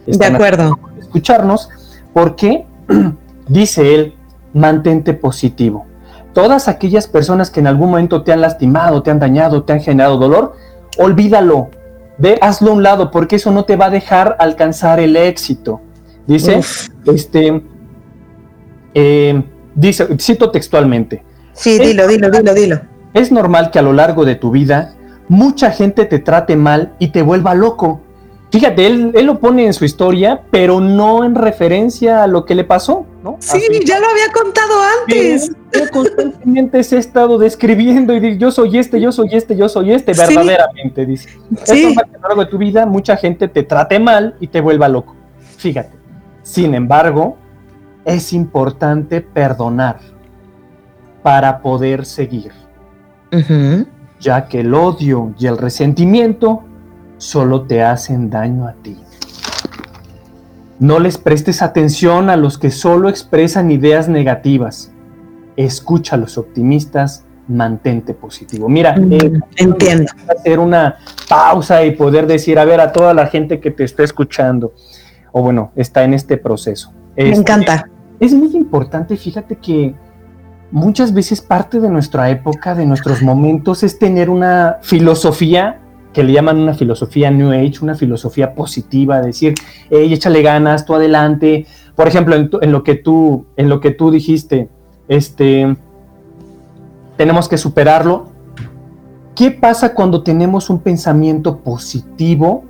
están de acuerdo. escucharnos, porque dice él, mantente positivo. Todas aquellas personas que en algún momento te han lastimado, te han dañado, te han generado dolor, olvídalo, ve, hazlo a un lado, porque eso no te va a dejar alcanzar el éxito. Dice, este, eh, dice, cito textualmente. Sí, dilo, dilo, dilo, dilo. Es normal que a lo largo de tu vida mucha gente te trate mal y te vuelva loco. Fíjate, él, lo pone en su historia, pero no en referencia a lo que le pasó, ¿no? Sí, ya lo había contado antes. Yo constantemente se he estado describiendo y dice, yo soy este, yo soy este, yo soy este, verdaderamente, dice. Sí. a lo largo de tu vida mucha gente te trate mal y te vuelva loco. Fíjate. Sin embargo, es importante perdonar para poder seguir, ya que el odio y el resentimiento solo te hacen daño a ti. No les prestes atención a los que solo expresan ideas negativas. Escucha a los optimistas, mantente positivo. Mira, mm, eh, entiendo. Hacer una pausa y poder decir, a ver, a toda la gente que te está escuchando, o bueno, está en este proceso. Me este, encanta. Es muy importante, fíjate que muchas veces parte de nuestra época, de nuestros momentos, es tener una filosofía que le llaman una filosofía New Age, una filosofía positiva, decir, hey, échale ganas, tú adelante. Por ejemplo, en, lo que tú, en lo que tú dijiste, este, tenemos que superarlo. ¿Qué pasa cuando tenemos un pensamiento positivo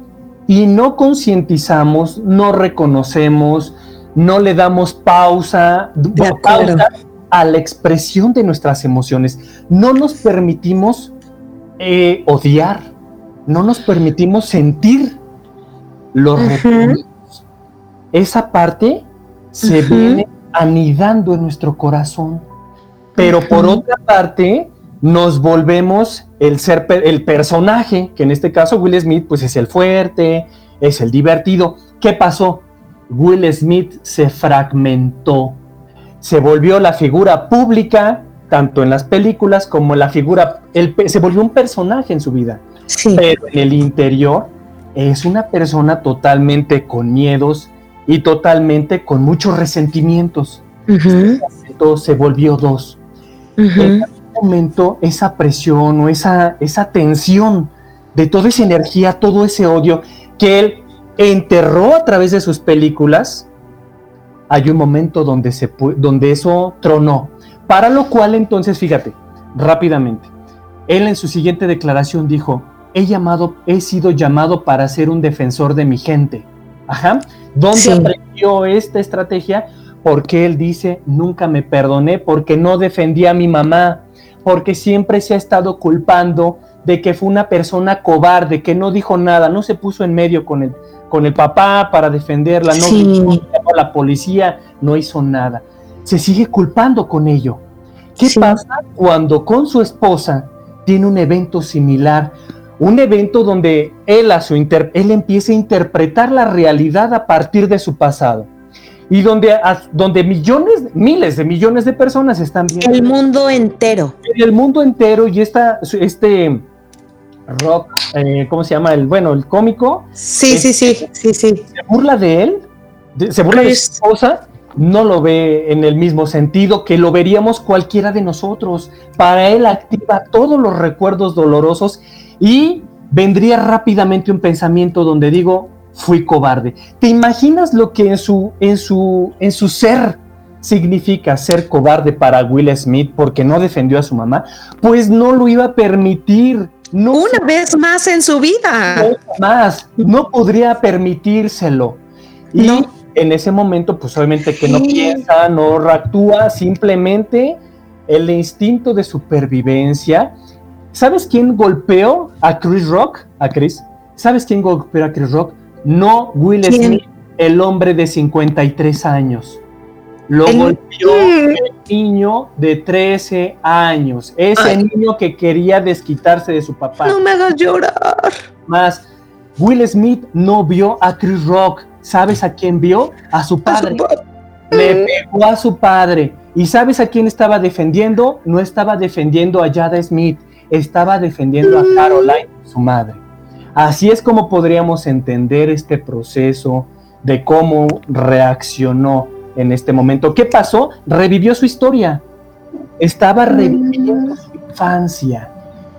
y no concientizamos, no reconocemos, no le damos pausa, pausa a la expresión de nuestras emociones? No nos permitimos eh, odiar, no nos permitimos sentir los Esa parte se viene anidando en nuestro corazón. Pero por otra parte, nos volvemos el ser el personaje, que en este caso Will Smith pues es el fuerte, es el divertido. ¿Qué pasó? Will Smith se fragmentó, se volvió la figura pública, tanto en las películas como la figura, se volvió un personaje en su vida. Pero en el interior es una persona totalmente con miedos y totalmente con muchos resentimientos. se volvió dos. En momento, esa presión o esa, esa tensión de toda esa energía, todo ese odio que él enterró a través de sus películas, hay un momento donde, se, donde eso tronó. Para lo cual entonces, fíjate, rápidamente, él en su siguiente declaración dijo, he llamado, he sido llamado para ser un defensor de mi gente. Ajá. ¿Dónde aprendió esta estrategia? Porque él dice, nunca me perdoné porque no defendí a mi mamá, porque siempre se ha estado culpando de que fue una persona cobarde, que no dijo nada, no se puso en medio con el, con el papá para defenderla, no llamó a la policía, no hizo nada. Se sigue culpando con ello. ¿Qué pasa cuando con su esposa tiene un evento similar? un evento donde él, a su él empieza a interpretar la realidad a partir de su pasado y donde, donde millones, miles de millones de personas están viendo. El mundo entero. El mundo entero y esta, este rock, eh, ¿cómo se llama? El, bueno, el cómico. Sí, sí, sí, sí, sí. Se burla de él, se burla de su esposa no lo ve en el mismo sentido que lo veríamos cualquiera de nosotros. Para él activa todos los recuerdos dolorosos y vendría rápidamente un pensamiento donde digo, fui cobarde. ¿Te imaginas lo que en su, en su, en su ser significa ser cobarde para Will Smith porque no defendió a su mamá? Pues no lo iba a permitir. No Una vez más en su vida. No más, no podría permitírselo. Y en ese momento, pues obviamente que no piensa, no reactúa, simplemente el instinto de supervivencia. ¿Sabes quién golpeó a Chris Rock? A Chris. ¿Sabes quién golpeó a Chris Rock? No Will Smith, el hombre de 53 años. Lo golpeó el niño de 13 años. Ese niño que quería desquitarse de su papá. No me hagas llorar. Más, Will Smith no vio a Chris Rock. ¿Sabes a quién vio? A su padre. Le pegó a su padre. ¿Y sabes a quién estaba defendiendo? No estaba defendiendo a Jada Smith, estaba defendiendo a mm. Caroline, su madre. Así es como podríamos entender este proceso de cómo reaccionó en este momento. ¿Qué pasó? Revivió su historia. Estaba reviviendo su infancia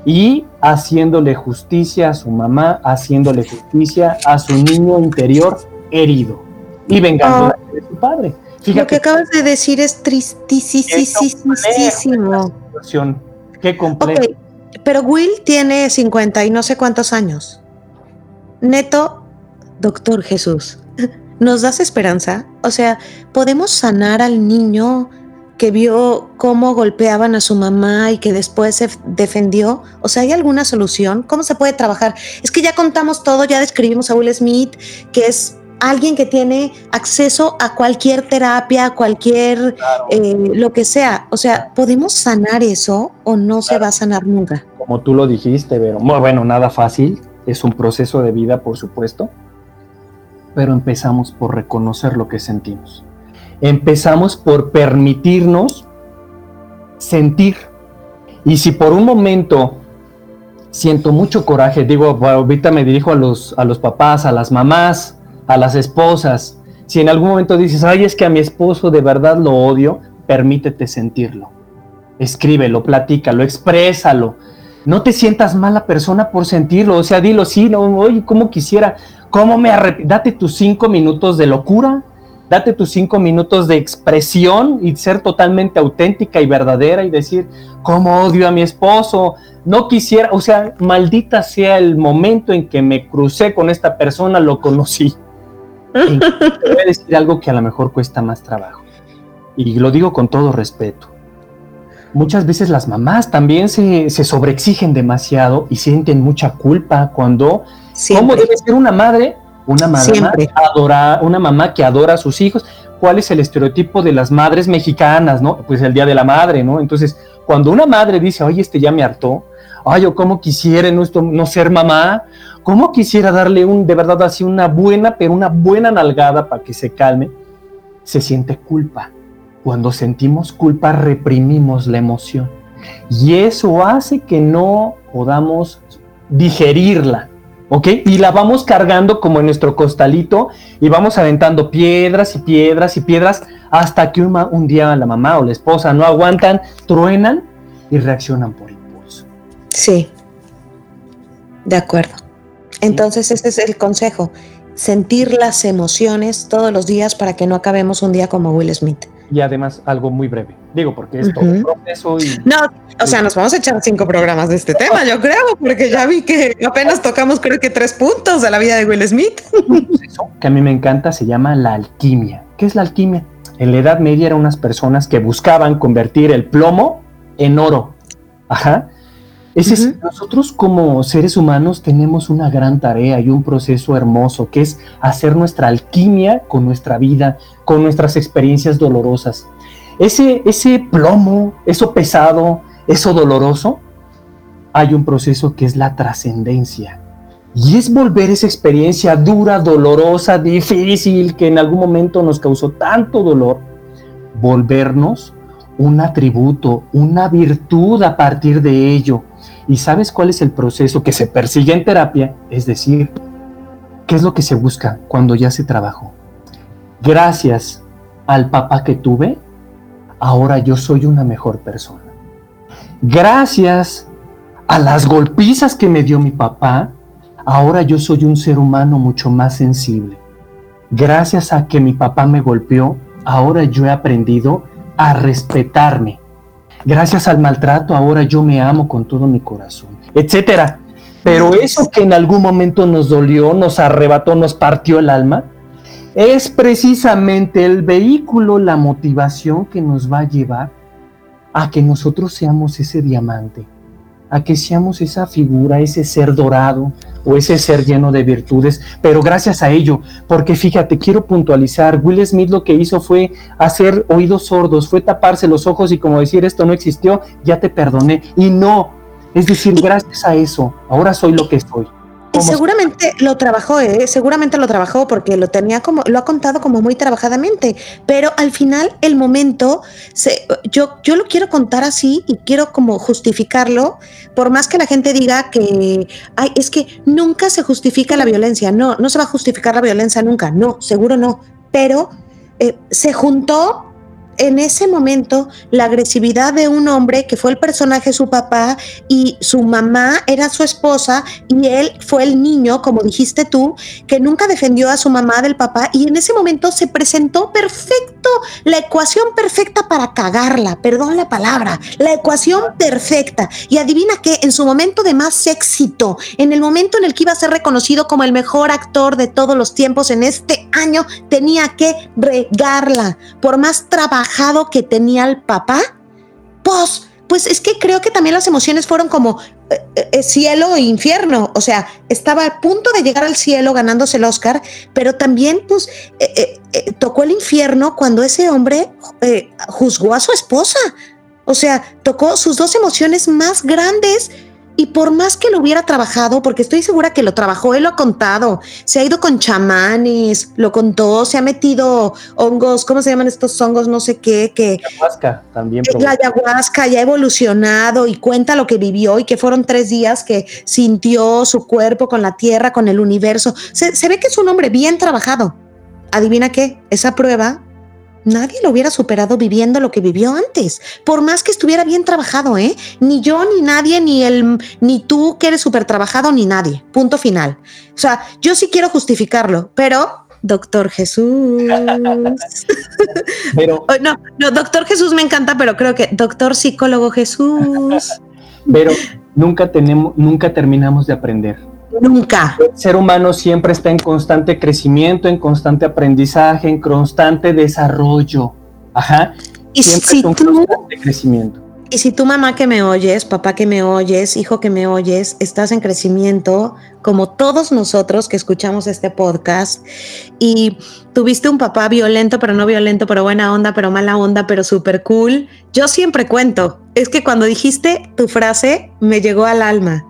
y haciéndole justicia a su mamá, haciéndole justicia a su niño interior herido y vengando a de su padre. Lo que acabas de decir es tristísimo. Qué complejo. pero Will tiene 50 y no sé cuántos años. Neto, doctor Jesús, ¿nos das esperanza? O sea, ¿podemos sanar al niño que vio cómo golpeaban a su mamá y que después se defendió? O sea, ¿hay alguna solución? ¿Cómo se puede trabajar? Es que ya contamos todo, ya describimos a Will Smith, que es alguien que tiene acceso a cualquier terapia, a cualquier eh, lo que sea. O sea, ¿podemos sanar eso o no se va a sanar nunca? Como tú lo dijiste, pero bueno, nada fácil. Es un proceso de vida, por supuesto. Pero empezamos por reconocer lo que sentimos. Empezamos por permitirnos sentir. Y si por un momento siento mucho coraje, digo, ahorita me dirijo a los, a los papás, a las mamás, a las esposas. Si en algún momento dices, ay, es que a mi esposo de verdad lo odio, permítete sentirlo. Escríbelo, platícalo, exprésalo. No te sientas mala persona por sentirlo. O sea, dilo, sí, no, oye, ¿cómo quisiera? ¿Cómo me arrepiento? Date tus cinco minutos de locura. Date tus cinco minutos de expresión y ser totalmente auténtica y verdadera y decir, ¿cómo odio a mi esposo? No quisiera, o sea, maldita sea el momento en que me crucé con esta persona, lo conocí voy a decir algo que a lo mejor cuesta más trabajo. Y lo digo con todo respeto. Muchas veces las mamás también se, se sobreexigen demasiado y sienten mucha culpa cuando... ¿Cómo debe ser una madre? Una mamá, adora, una mamá que adora a sus hijos. ¿Cuál es el estereotipo de las madres mexicanas, no? Pues el Día de la Madre, ¿no? Entonces, cuando una madre dice, oye, este ya me hartó, ay, yo como quisiera no, no ser mamá, ¿Cómo quisiera darle un, de verdad, así una buena, pero una buena nalgada para que se calme? Se siente culpa. Cuando sentimos culpa, reprimimos la emoción. Y eso hace que no podamos digerirla. ¿ok? Y la vamos cargando como en nuestro costalito y vamos aventando piedras y piedras y piedras hasta que un, día la mamá o la esposa no aguantan, truenan y reaccionan por impulso. Sí, de acuerdo. Entonces ese es el consejo, sentir las emociones todos los días para que no acabemos un día como Will Smith. Y además algo muy breve, digo, porque es todo un proceso y... No, o sea, nos vamos a echar cinco programas de este tema, yo creo, porque ya vi que apenas tocamos creo que tres puntos de la vida de Will Smith. Eso que a mí me encanta se llama la alquimia. ¿Qué es la alquimia? En la Edad Media eran unas personas que buscaban convertir el plomo en oro. Ajá. Es nosotros como seres humanos tenemos una gran tarea y un proceso hermoso que es hacer nuestra alquimia con nuestra vida, con nuestras experiencias dolorosas. Ese, ese plomo, eso pesado, eso doloroso, hay un proceso que es la trascendencia. Y es volver esa experiencia dura, dolorosa, difícil, que en algún momento nos causó tanto dolor, volvernos un atributo, una virtud a partir de ello ¿Y sabes cuál es el proceso que se persigue en terapia? Es decir, ¿qué es lo que se busca cuando ya se trabajó? Gracias al papá que tuve, ahora yo soy una mejor persona. Gracias a las golpizas que me dio mi papá, ahora yo soy un ser humano mucho más sensible. Gracias a que mi papá me golpeó, ahora yo he aprendido a respetarme. Gracias al maltrato, ahora yo me amo con todo mi corazón, etcétera. Pero eso que en algún momento nos dolió, nos arrebató, nos partió el alma, es precisamente el vehículo, la motivación que nos va a llevar a que nosotros seamos ese diamante, a que seamos esa figura, ese ser dorado o ese ser lleno de virtudes, pero gracias a ello, porque fíjate, quiero puntualizar, Will Smith lo que hizo fue hacer oídos sordos, fue taparse los ojos y como decir esto no existió, ya te perdoné, y no, es decir, gracias a eso, ahora soy lo que soy. Y seguramente lo trabajó, ¿eh? seguramente lo trabajó porque lo tenía como, lo ha contado como muy trabajadamente, pero al final el momento, se, yo, yo lo quiero contar así y quiero como justificarlo, por más que la gente diga que, ay, es que nunca se justifica la violencia, no, no se va a justificar la violencia nunca, no, seguro no, pero eh, se juntó en ese momento la agresividad de un hombre que fue el personaje su papá y su mamá era su esposa y él fue el niño, como dijiste tú, que nunca defendió a su mamá del papá y en ese momento se presentó perfecto, la ecuación perfecta para cagarla, perdón la palabra, la ecuación perfecta. Y adivina qué, en su momento de más éxito, en el momento en el que iba a ser reconocido como el mejor actor de todos los tiempos en este año, tenía que regarla, por más trabajo que tenía el papá, pues, pues es que creo que también las emociones fueron como eh, eh, cielo e infierno. O sea, estaba a punto de llegar al cielo ganándose el Oscar, pero también pues eh, tocó el infierno cuando ese hombre juzgó a su esposa. O sea, tocó sus dos emociones más grandes y por más que lo hubiera trabajado, porque estoy segura que lo trabajó, él lo ha contado, se ha ido con chamanes, lo contó, se ha metido hongos, ¿cómo se llaman estos hongos? No sé qué, que... Ayahuasca también. La ayahuasca ya ha evolucionado y cuenta lo que vivió y que fueron tres días que sintió su cuerpo con la tierra, con el universo. Se, se ve que es un hombre bien trabajado. Adivina qué, esa prueba nadie lo hubiera superado viviendo lo que vivió antes, por más que estuviera bien trabajado, ¿eh? Ni yo, ni nadie, ni el, ni tú que eres súper trabajado, ni nadie. Punto final. O sea, yo sí quiero justificarlo, pero Doctor Jesús. Pero, no, no, Doctor Jesús me encanta, pero creo que Doctor Psicólogo Jesús. Pero nunca tenemos, nunca terminamos de aprender. Nunca. El ser humano siempre está en constante crecimiento, en constante aprendizaje, en constante desarrollo. Ajá. Y si tú, crecimiento. Y si tu mamá que me oyes, papá que me oyes, hijo que me oyes, estás en crecimiento, como todos nosotros que escuchamos este podcast, y tuviste un papá violento, pero no violento, pero buena onda, pero mala onda, pero súper cool, yo siempre cuento, es que cuando dijiste tu frase, me llegó al alma.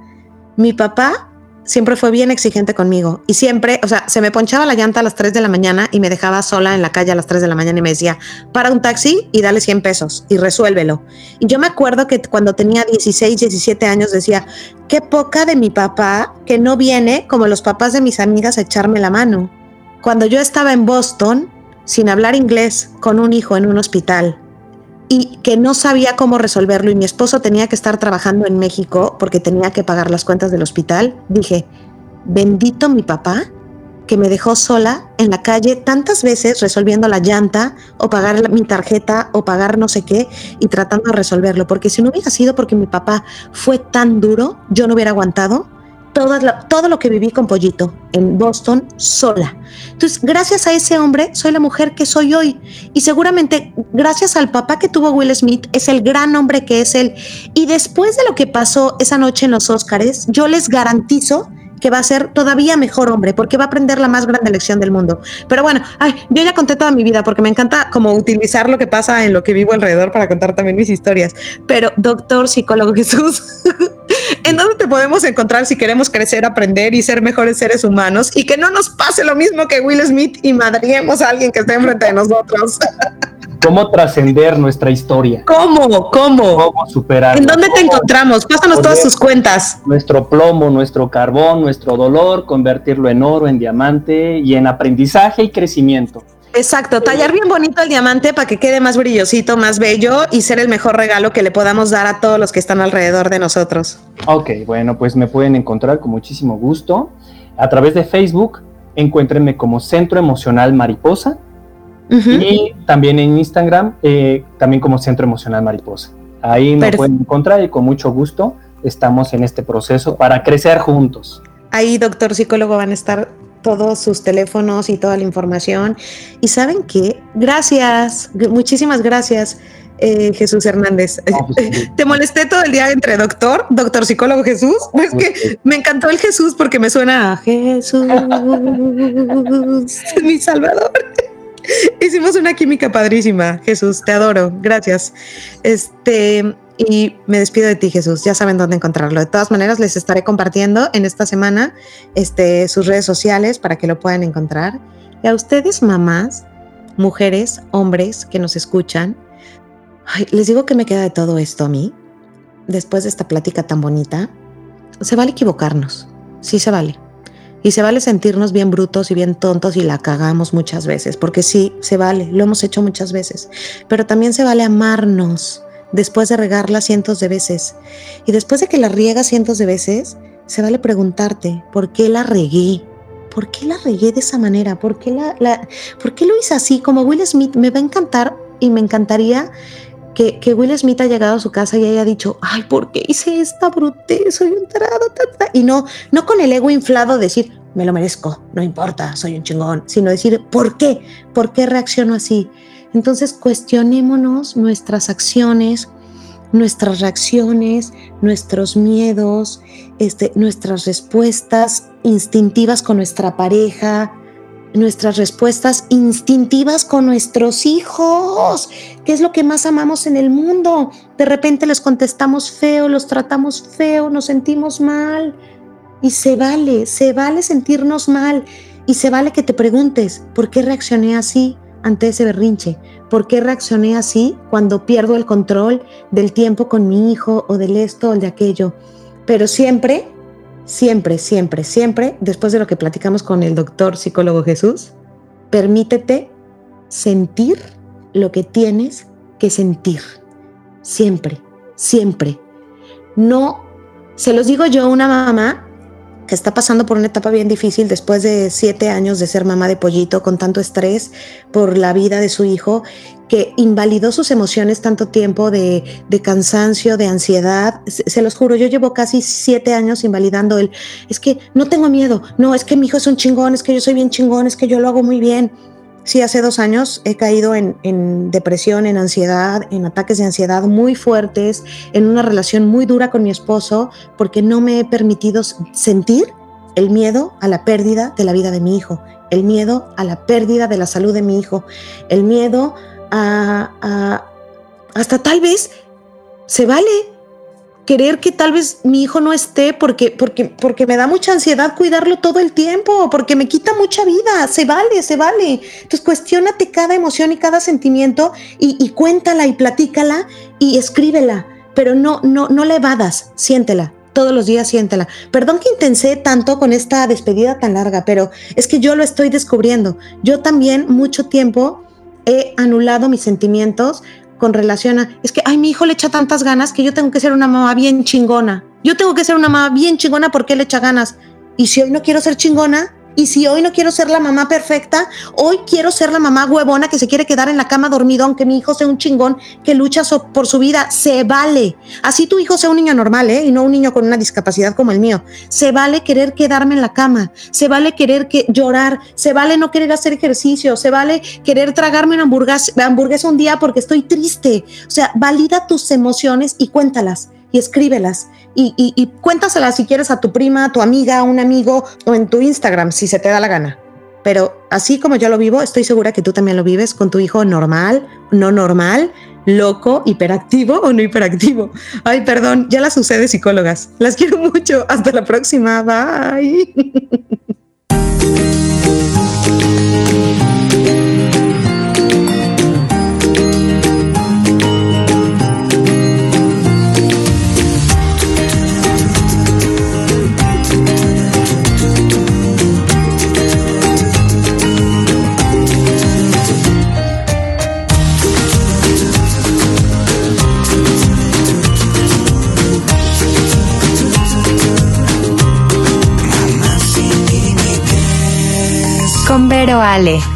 Mi papá siempre fue bien exigente conmigo y siempre, o sea, se me ponchaba la llanta a las 3 de la mañana y me dejaba sola en la calle a las 3 de la mañana y me decía, para un taxi y dale 100 pesos y resuélvelo. Y yo me acuerdo que cuando tenía 16, 17 años decía, qué poca de mi papá que no viene como los papás de mis amigas a echarme la mano. Cuando yo estaba en Boston, sin hablar inglés, con un hijo en un hospital, y que no sabía cómo resolverlo y mi esposo tenía que estar trabajando en México porque tenía que pagar las cuentas del hospital, dije, bendito mi papá que me dejó sola en la calle tantas veces resolviendo la llanta o pagar mi tarjeta o pagar no sé qué y tratando de resolverlo, porque si no hubiera sido porque mi papá fue tan duro, yo no hubiera aguantado todo lo, todo lo que viví con Pollito en Boston sola. Entonces, gracias a ese hombre, soy la mujer que soy hoy. Y seguramente, gracias al papá que tuvo Will Smith, es el gran hombre que es él. Y después de lo que pasó esa noche en los Oscars, yo les garantizo que va a ser todavía mejor hombre, porque va a aprender la más grande lección del mundo. Pero bueno, ay, yo ya conté toda mi vida, porque me encanta como utilizar lo que pasa en lo que vivo alrededor para contar también mis historias. Pero doctor, psicólogo Jesús, ¿en dónde te podemos encontrar si queremos crecer, aprender y ser mejores seres humanos? Y que no nos pase lo mismo que Will Smith y madriemos a alguien que esté enfrente de nosotros. ¿Cómo trascender nuestra historia? ¿Cómo? ¿Cómo? ¿Cómo superar? ¿En dónde te encontramos? Pásanos todas tus cuentas. Nuestro plomo, nuestro carbón, nuestro dolor, convertirlo en oro, en diamante y en aprendizaje y crecimiento. Exacto, tallar bien bonito el diamante para que quede más brillosito, más bello y ser el mejor regalo que le podamos dar a todos los que están alrededor de nosotros. Ok, bueno, pues me pueden encontrar con muchísimo gusto a través de Facebook. Encuéntrenme como Centro Emocional Mariposa y también en Instagram, eh, también como Centro Emocional Mariposa. Ahí me pueden encontrar y con mucho gusto estamos en este proceso para crecer juntos. Ahí, doctor psicólogo, van a estar todos sus teléfonos y toda la información. Y saben qué, gracias, muchísimas gracias. Eh, Jesús Hernández. Pues Te molesté todo el día entre doctor, doctor psicólogo Jesús. Es que me encantó el Jesús porque me suena a Jesús, mi Salvador. Hicimos una química padrísima, Jesús, te adoro, gracias. Este, y me despido de ti, Jesús. Ya saben dónde encontrarlo. De todas maneras, les estaré compartiendo en esta semana este, sus redes sociales para que lo puedan encontrar. Y a ustedes, mamás, mujeres, hombres que nos escuchan, les digo que me queda de todo esto a mí, después de esta plática tan bonita. Se vale equivocarnos, sí se vale. Y se vale sentirnos bien brutos y bien tontos y la cagamos muchas veces, porque sí, se vale, lo hemos hecho muchas veces. Pero también se vale amarnos después de regarla cientos de veces. Y después de que la riegas cientos de veces, se vale preguntarte, ¿por qué la regué? ¿Por qué la regué de esa manera? ¿Por qué, la, ¿por qué lo hice así? Como Will Smith, me va a encantar y me encantaría que, que, Will Smith haya llegado a su casa y haya dicho, ay, ¿por qué hice esta brute? Soy un tarado, y no, no con el ego inflado decir, me lo merezco, no importa, soy un chingón, sino decir, ¿por qué? ¿Por qué reacciono así? Entonces cuestionémonos nuestras acciones, nuestras reacciones, nuestros miedos, este, nuestras respuestas instintivas con nuestra pareja, nuestras respuestas instintivas con nuestros hijos, que es lo que más amamos en el mundo. De repente les contestamos feo, los tratamos feo, nos sentimos mal. Y se vale, se vale sentirnos mal. Y se vale que te preguntes, ¿por qué reaccioné así ante ese berrinche? ¿Por qué reaccioné así cuando pierdo el control del tiempo con mi hijo o del esto o de aquello? Pero siempre siempre, siempre, siempre, después de lo que platicamos con el doctor psicólogo Jesús, permítete sentir lo que tienes que sentir. Siempre, siempre. No, se los digo yo, una mamá que está pasando por una etapa bien difícil después de siete años de ser mamá de pollito con tanto estrés por la vida de su hijo, que invalidó sus emociones tanto tiempo de, cansancio, de ansiedad. Se, los juro, yo llevo casi siete años invalidando el, es que no tengo miedo, no, es que mi hijo es un chingón, es que yo soy bien chingón, es que yo lo hago muy bien. Sí, hace dos años he caído en, en, depresión, en ansiedad, en ataques de ansiedad muy fuertes, en una relación muy dura con mi esposo, porque no me he permitido sentir el miedo a la pérdida de la vida de mi hijo, el miedo a la pérdida de la salud de mi hijo, el miedo a, a hasta tal vez se vale querer que tal vez mi hijo no esté porque, porque, porque me da mucha ansiedad cuidarlo todo el tiempo, porque me quita mucha vida, se vale, se vale. Entonces cuestionate cada emoción y cada sentimiento y, cuéntala y platícala y escríbela, pero no, no, no la evadas, siéntela. Todos los días siéntela. Perdón que intensé tanto con esta despedida tan larga, pero es que yo lo estoy descubriendo. Yo también mucho tiempo he anulado mis sentimientos con relación a, es que, ay, mi hijo le echa tantas ganas que yo tengo que ser una mamá bien chingona. Yo tengo que ser una mamá bien chingona porque él le echa ganas. Y si hoy no quiero ser chingona, y si hoy no quiero ser la mamá perfecta, hoy quiero ser la mamá huevona que se quiere quedar en la cama dormido, aunque mi hijo sea un chingón que lucha por su vida. Se vale. Así tu hijo sea un niño normal, ¿eh? Y no un niño con una discapacidad como el mío. Se vale querer quedarme en la cama. Se vale querer que llorar. Se vale no querer hacer ejercicio. Se vale querer tragarme una hamburguesa, hamburguesa un día porque estoy triste. O sea, valida tus emociones y cuéntalas y escríbelas y, cuéntaselas si quieres a tu prima, a tu amiga, a un amigo o en tu Instagram si se te da la gana. Pero así como yo lo vivo, estoy segura que tú también lo vives con tu hijo normal, no normal, loco, hiperactivo o no hiperactivo. Ay, perdón, ya las usé de psicólogas. Las quiero mucho. Hasta la próxima. Bye. Vero Ale.